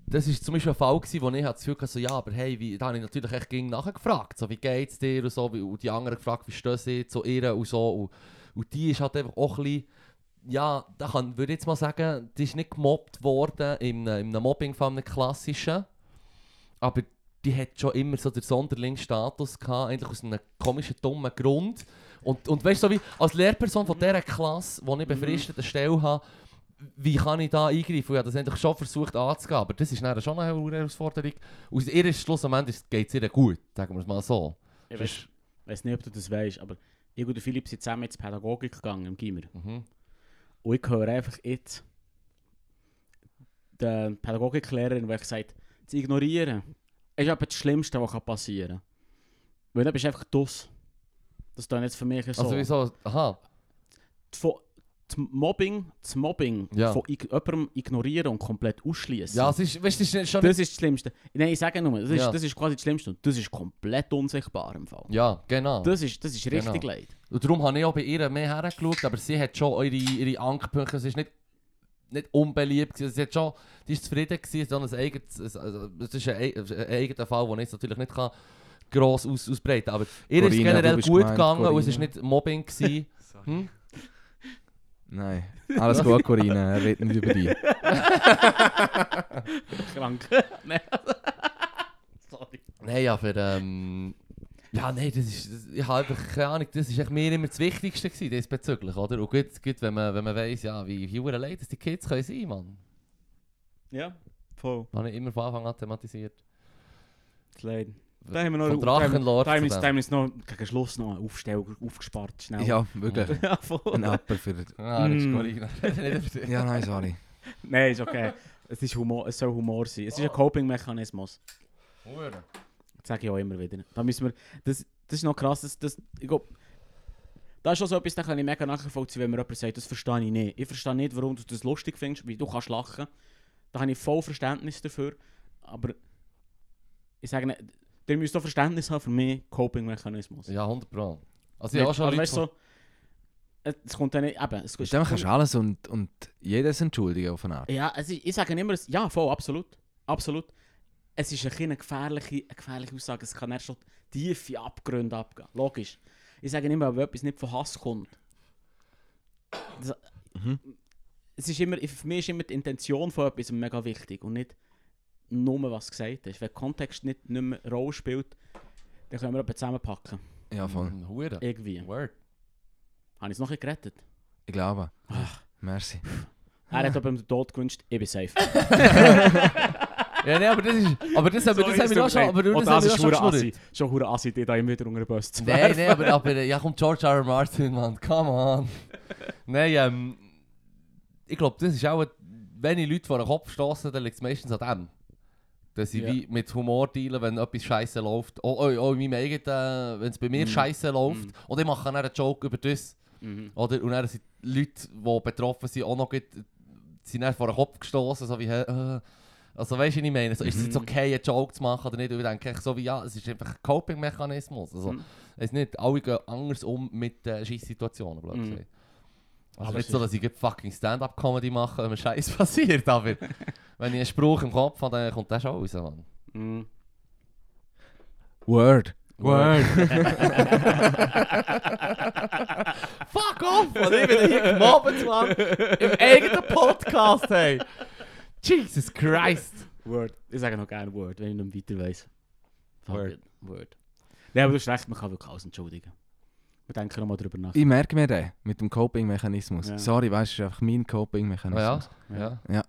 das war zum Beispiel ein Fall, gewesen, wo ich das Gefühl hatte, so, ja, aber hey, wie, da habe ich natürlich echt gegen nachgefragt, so, wie geht's dir und so, wie, und die anderen gefragt, wie stehen sie zu ihr und so. Und, und die ist halt einfach auch ein bisschen, ja, da kann, würde ich jetzt mal sagen, die ist nicht gemobbt worden in, in einem Mobbing-Fall, einem klassischen, aber die hat schon immer so den Sonderlingsstatus gehabt, eigentlich aus einem komischen, dummen Grund. Und, und weißt du, so wie als Lehrperson von dieser Klasse, wo ich befristete Stelle habe, wie kann ich da eingreifen? Ich habe das eigentlich schon versucht anzugehen, aber das ist dann schon eine Herausforderung. Aus ihr ist Schluss am Ende geht es ihr gut, sagen wir es mal so. Ich weiß nicht, ob du das weißt, aber ich und Philipp sind zusammen ins Pädagogik gegangen im Gimmer. Mhm. Und ich höre einfach jetzt den Pädagogiklehrerin, die gesagt zu ignorieren, ist aber das Schlimmste, was passieren kann. Weil dann bist du einfach dus. Das ist jetzt für mich so. Also wieso? Aha. Von, das Mobbing, das Mobbing Ja. von ig jemandem ignorieren und komplett ausschließen. Ja, es ist, weißt das ist schon das ist das Schlimmste. Nein, ich sage nur, das ist, Ja. das ist quasi das Schlimmste. Und das ist komplett unsichtbar im Fall. Ja, genau. Das ist, das ist richtig Genau. leid. Und darum habe ich auch bei ihr mehr hergeschaut, aber sie hat schon ihre, ihre Ankerpunkte, es ist nicht, nicht unbeliebt gewesen. Sie hat schon, die ist zufrieden gewesen, sondern eigenes, es- also, es ist ein, ei- ein eigener Fall, den ich natürlich nicht kann gross aus, ausbreiten. Aber ihr ist generell gut gemeint, gegangen und es war nicht Mobbing. Gewesen. hm? Nein. Alles gut, Corinna, er redet nicht über dich. Krank. Nein. Sorry. Nein, aber ähm, ja, nein, das ist, das, ich habe einfach keine Ahnung, das ist echt mir immer das Wichtigste gewesen, diesbezüglich, oder? Und gut, gut wenn man, wenn man weiss, ja, wie leid dass die Kids können sein, Mann. Ja, voll. Das habe ich immer von Anfang an thematisiert. Das leid. Da haben wir noch, Von da haben wir- Drachenlord da haben wir uns- noch gegen Schluss noch einen Aufstell aufgespart. Schnell. Ja, wirklich. ja voll. Ein Upper für... Ah, das ist Mm. Ja, nein, sorry. Nein, ist okay. Es, ist Humor, es soll Humor sein. Es ist ein Coping-Mechanismus. Hure. Das sage ich auch immer wieder. Da müssen wir, das, das ist noch krass. Das, das, ich glaub, da ist schon so etwas, da kann ich mega nachvollziehen, wenn mir jemand sagt, das verstehe ich nicht. Ich verstehe nicht, warum du das lustig findest, wie du kannst lachen. Da habe ich voll Verständnis dafür. Aber ich sage nicht, ihr müsst auch Verständnis haben für mich, Coping-Mechanismus. Ja, 100 Pro. Also ich habe auch schon also, weißt, so, es kommt dann nicht, eben, es Mit dem kannst du alles und, und jedes entschuldigen auf eine Art. Ja, also ich, ich sage immer, ja, voll, absolut. Absolut. Es ist ein bisschen eine gefährliche, eine gefährliche Aussage. Es kann erst schon tiefe Abgründe abgehen. Logisch. Ich sage immer, wenn etwas nicht von Hass kommt. Das, Mhm. es ist immer, für mich ist immer die Intention von etwas mega wichtig und nicht nur, was gesagt ist. Wenn der Kontext nicht, nicht mehr eine Rolle spielt, dann können wir etwas zusammenpacken. Ja, voll. Mm, Hure. Irgendwie. Word. Habe ich es noch bisschen gerettet? Ich glaube. Ach. Merci. Er hat aber den Tod gewünscht, ich bin safe. Ja, nee, aber das ist... Aber das, aber das haben wir auch schon... Aber oh, das, das haben wir ist schon assi. Schon hure assi, die da immer wieder unter den Bus zu Nein, nein, aber, aber ja, kommt George R. R. Martin, Mann. Come on. Nein, ähm... Ich glaube, das ist auch... Wenn ich Leute vor den Kopf stoßen, dann liegt es meistens an dem. Dass ich wie mit Humor dealen, wenn etwas scheiße läuft. Auch, auch, auch in meinem eigenen... Wenn es bei mir Mhm. scheiße läuft. Mhm. Und ich mache dann einen Joke über das. Mhm. Oder? Und dann sind die Leute, die betroffen sind, auch noch gut, sind dann vor den Kopf gestoßen, so wie, äh, also weißt du, was ich meine? So, Ist es jetzt Mhm. okay, einen Joke zu machen oder nicht? Und ich denke so wie, ja, es ist einfach ein Coping-Mechanismus. Also, Mhm. es ist nicht, alle gehen anders um mit äh, Scheiss-Situationen, blöd Mhm. gesagt. Also Aber nicht so, dass ich fucking Stand-Up-Comedy mache, wenn mir Scheiß passiert, aber wenn ich einen Spruch im Kopf habe, dann kommt der schon raus, Mann. Mhm. Word. Word. Fuck off, Mann, ich bin hier gemobbt, Mann. Im eigenen Podcast, hey. Jesus Christ. Word. Ich sage noch gerne Word, wenn ich nicht weiter weiss. Fuck Word. it. Word. Nein, aber du hast recht, man kann wirklich alles entschuldigen. Wir denken nochmal drüber nach. Ich merke mir den mit dem Coping-Mechanismus. Ja. Sorry, weißt du, es ist einfach mein Ja, Coping-Mechanismus. ja. Ja.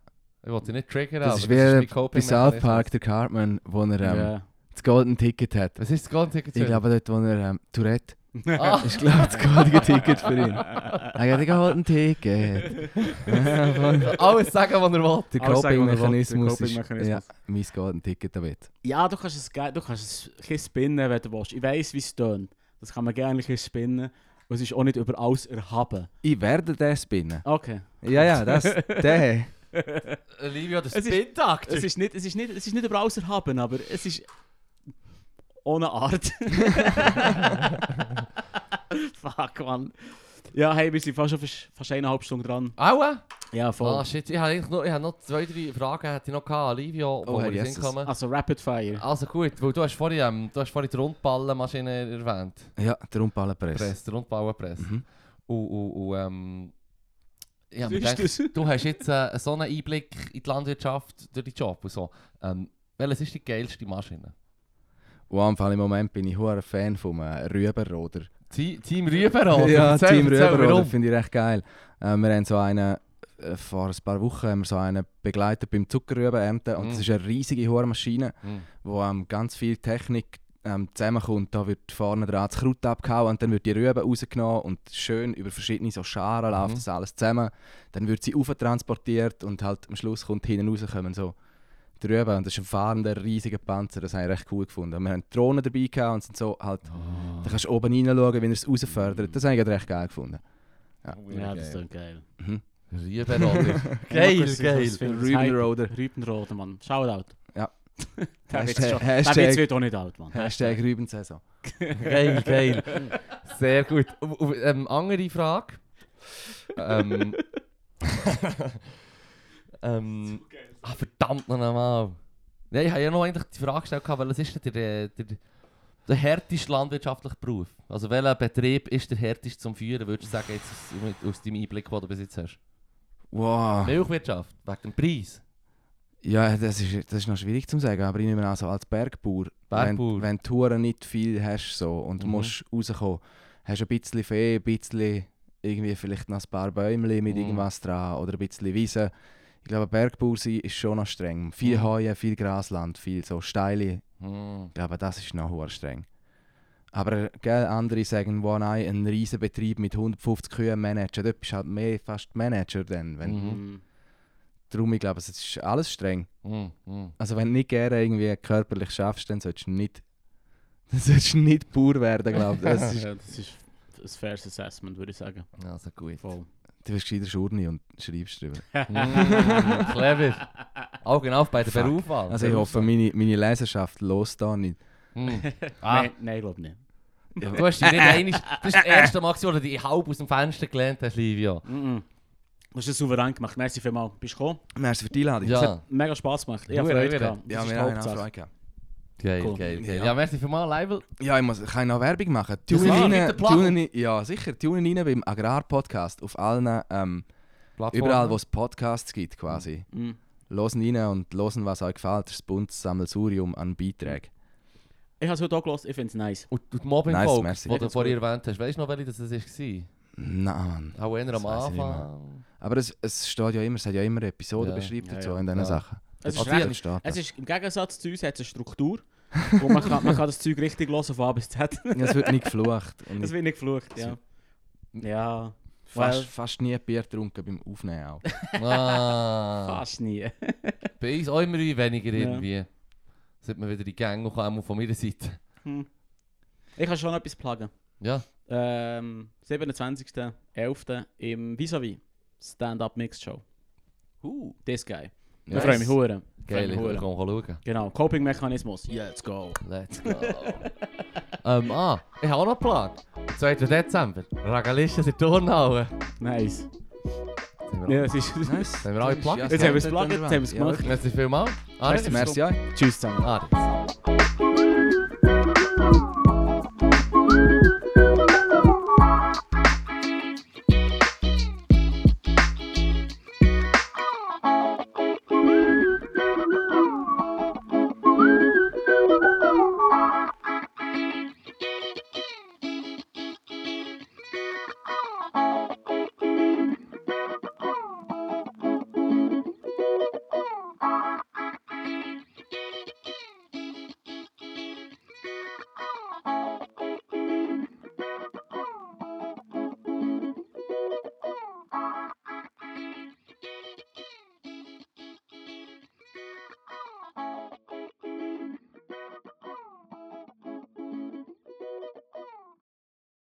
Ich wollte dich nicht triggern, Das aber ist das ist wie bei. South Park, der Cartman, wo er ähm, Ja. das Golden Ticket hat. Was ist das ganze Ich glaube dort, wo er ähm, Tourette Ah. ist, glaube das goldige Ticket für ihn. Er hat ein Golden Ticket. Ja. Alles sagen, was er will. Der er. Coping-Mechanismus ist ja, mein Golden Ticket damit. Ja, du kannst es, du kannst es ein bisschen spinnen, wenn du willst. Ich weiss, wie es tönt. Das kann man gerne spinnen. Und es ist auch nicht über alles erhaben. Ich werde den spinnen. Okay. Ja, ja, das, der. Livio, der Es ist- Spin-Takt. Es ist nicht, es ist nicht, es ist nicht über alles erhaben, aber es ist ohne Art. Fuck, man. Ja, hey, wir sind fast schon fast eineinhalb Stunden dran. Aua! Ja, voll. Ah, shit, ich habe noch, ich habe noch zwei, drei Fragen hätte ich noch gehabt an Livio, wo Oh, wir in den Jesus. Sinn kommen. Also Rapid Fire. Also gut, weil du hast vorhin, ähm, du hast vorhin die Rundballenmaschine erwähnt. Ja, der Rundballenpress. Press, die Rundballenpresse. Mhm. Und, und, und ähm... Ich habe mir Was gedacht, du hast jetzt äh, so einen Einblick in die Landwirtschaft durch deinen Job und so. Ähm, welches ist die geilste Maschine? Und am Fall im Moment bin ich hoher Fan vom äh, Rübenroder. Team, Rübenroder? Ja, Team warum? finde ich recht geil. Äh, wir haben so einen, äh, vor ein paar Wochen haben wir so einen begleitet beim Zuckerrübenernten und Mhm. das ist eine riesige hohe Maschine, Mhm. wo ähm, ganz viel Technik ähm, zusammenkommt, da wird vorne dran das Kraut abgehauen und dann wird die Rübe rausgenommen und schön über verschiedene so Scharen läuft Mhm. das alles zusammen. Dann wird sie transportiert und halt am Schluss kommt hinten raus, kommen so die Rübe und das ist ein fahrender, riesiger Panzer, das habe ich recht cool gefunden. Wir haben Drohnen dabei gehabt und sind so halt, Oh. da kannst du oben reinschauen, wenn er es rausfördert. Das habe ich recht geil gefunden. Ja, das ist doch geil. Mhm. Riebenroller. geil, geil. Rübenroder. Rübenroder, Mann. Shoutout. Ja. Der Witz wird auch nicht alt, Mann. Hashtag Rübensaison. geil, geil. Sehr gut. Ähm, andere Frage. Ähm, ähm, ah, verdammt noch einmal. Ja, ich habe ja noch eigentlich die Frage gestellt, weil es ist denn der, der, der härteste landwirtschaftliche Beruf? Also welcher Betrieb ist der härteste zum Führen, würdest du sagen, jetzt aus, aus deinem Einblick, den du bis jetzt hast? Wow. Milchwirtschaft, wegen dem Preis. Ja, das ist, das ist noch schwierig zu sagen, aber ich nehme an, so als Bergbauer, Bergbauer. wenn, wenn du Touren nicht viel hast so, und du Mhm. musst rauskommen, hast du ein bisschen Fee, ein bisschen irgendwie vielleicht noch ein paar Bäume mit Mhm. irgendwas dran oder ein bisschen Wiese. Ich glaube, Bergbauer sein ist schon noch streng. Viel Mhm. Heuen, viel Grasland, viel so steile. Hm. Ich glaube, das ist noch streng. Aber gell, andere sagen, wo nein, ein riesen Betrieb mit 150 Kühen managen, dort bist du halt mehr fast Manager dann. Wenn, Mhm. Mhm. Darum, ich glaube, es ist alles streng. Hm. Hm. Also wenn du nicht gerne irgendwie körperlich schaffst, dann solltest du nicht, dann solltest du nicht Bauer werden, glaube ich. Das ist, Ja, das ist ein faires Assessment, würde ich sagen. Also gut. Voll. Du wirst gescheiter Schurni und schreibst drüber. Mm, clever. Auch genau bei der Fuck. Berufswahl. Also ich hoffe, meine, meine Leserschaft los da nicht. Mm. Ah, Nein, nein, ich glaube nicht. du hast dich nicht einig. Das ist das erste Mal, wo du dich halb aus dem Fenster gelehnt hast, Livia. Mhm. Du hast es souverän gemacht. Merci vielmals. Bist du gekommen? Merci für die Einladung. Ja. Es hat mega Spass gemacht. Ich habe Freude gehabt. Ja, wir haben. Freude gehabt. Geil, Cool. geil, geil. Ja. Ja, merci für mal, Leibel. Ja, ich muss, ich noch Werbung machen? Tunen klar, rein, tunen ja, sicher. Tunen rein beim Agrarpodcast auf allen, ähm, überall wo es Podcasts gibt quasi. Mhm. Losen rein und losen, was euch gefällt. Das Bundesammelsurium an Beiträgen. Ich habe es heute auch gelesen. Ich finde es nice. Und und die mobbing Nice, merci. die du vorhin erwähnt hast, weißt du noch, welche das war? Nein, Mann. Auch eher Das am Anfang. Aber es, es steht ja immer, es hat ja immer Episoden Ja. beschrieben Ja, dazu ja. in diesen Ja. Sachen. Es ist Also, recht- das steht Es ist, Im Gegensatz zu uns hat es eine Struktur. wo man, kann, man kann das Zeug richtig hören von A bis Z. Ja, es wird nicht geflucht. Und Das wird nicht geflucht, ja. Ja, fast, well. fast nie Bier getrunken beim Aufnehmen auch. Ah. fast nie. Bei uns auch immer weniger Ja. irgendwie. Sollte man wieder in die Gänge kommen, von meiner Seite. Hm. Ich kann schon etwas pluggen. Ja. Ähm, 27.11. im Vis-a-vis Stand-Up Mixed Show. Uh, this guy. Ich Nice. freue mich hure. Geil, ich hure. schauen. Genau, Coping-Mechanismus. Let's go. Let's go. ähm, ah, ich habe auch noch einen Plan. 2. Dezember. Ragalische in Turnhauen. Nice. Sind Ja, es ist... Nice. sind wir alle geplagt? Jetzt haben wir es geplagt, jetzt haben wir es gemacht. Merci vielmals. Ah, Merci, merci. ja. Tschüss zusammen.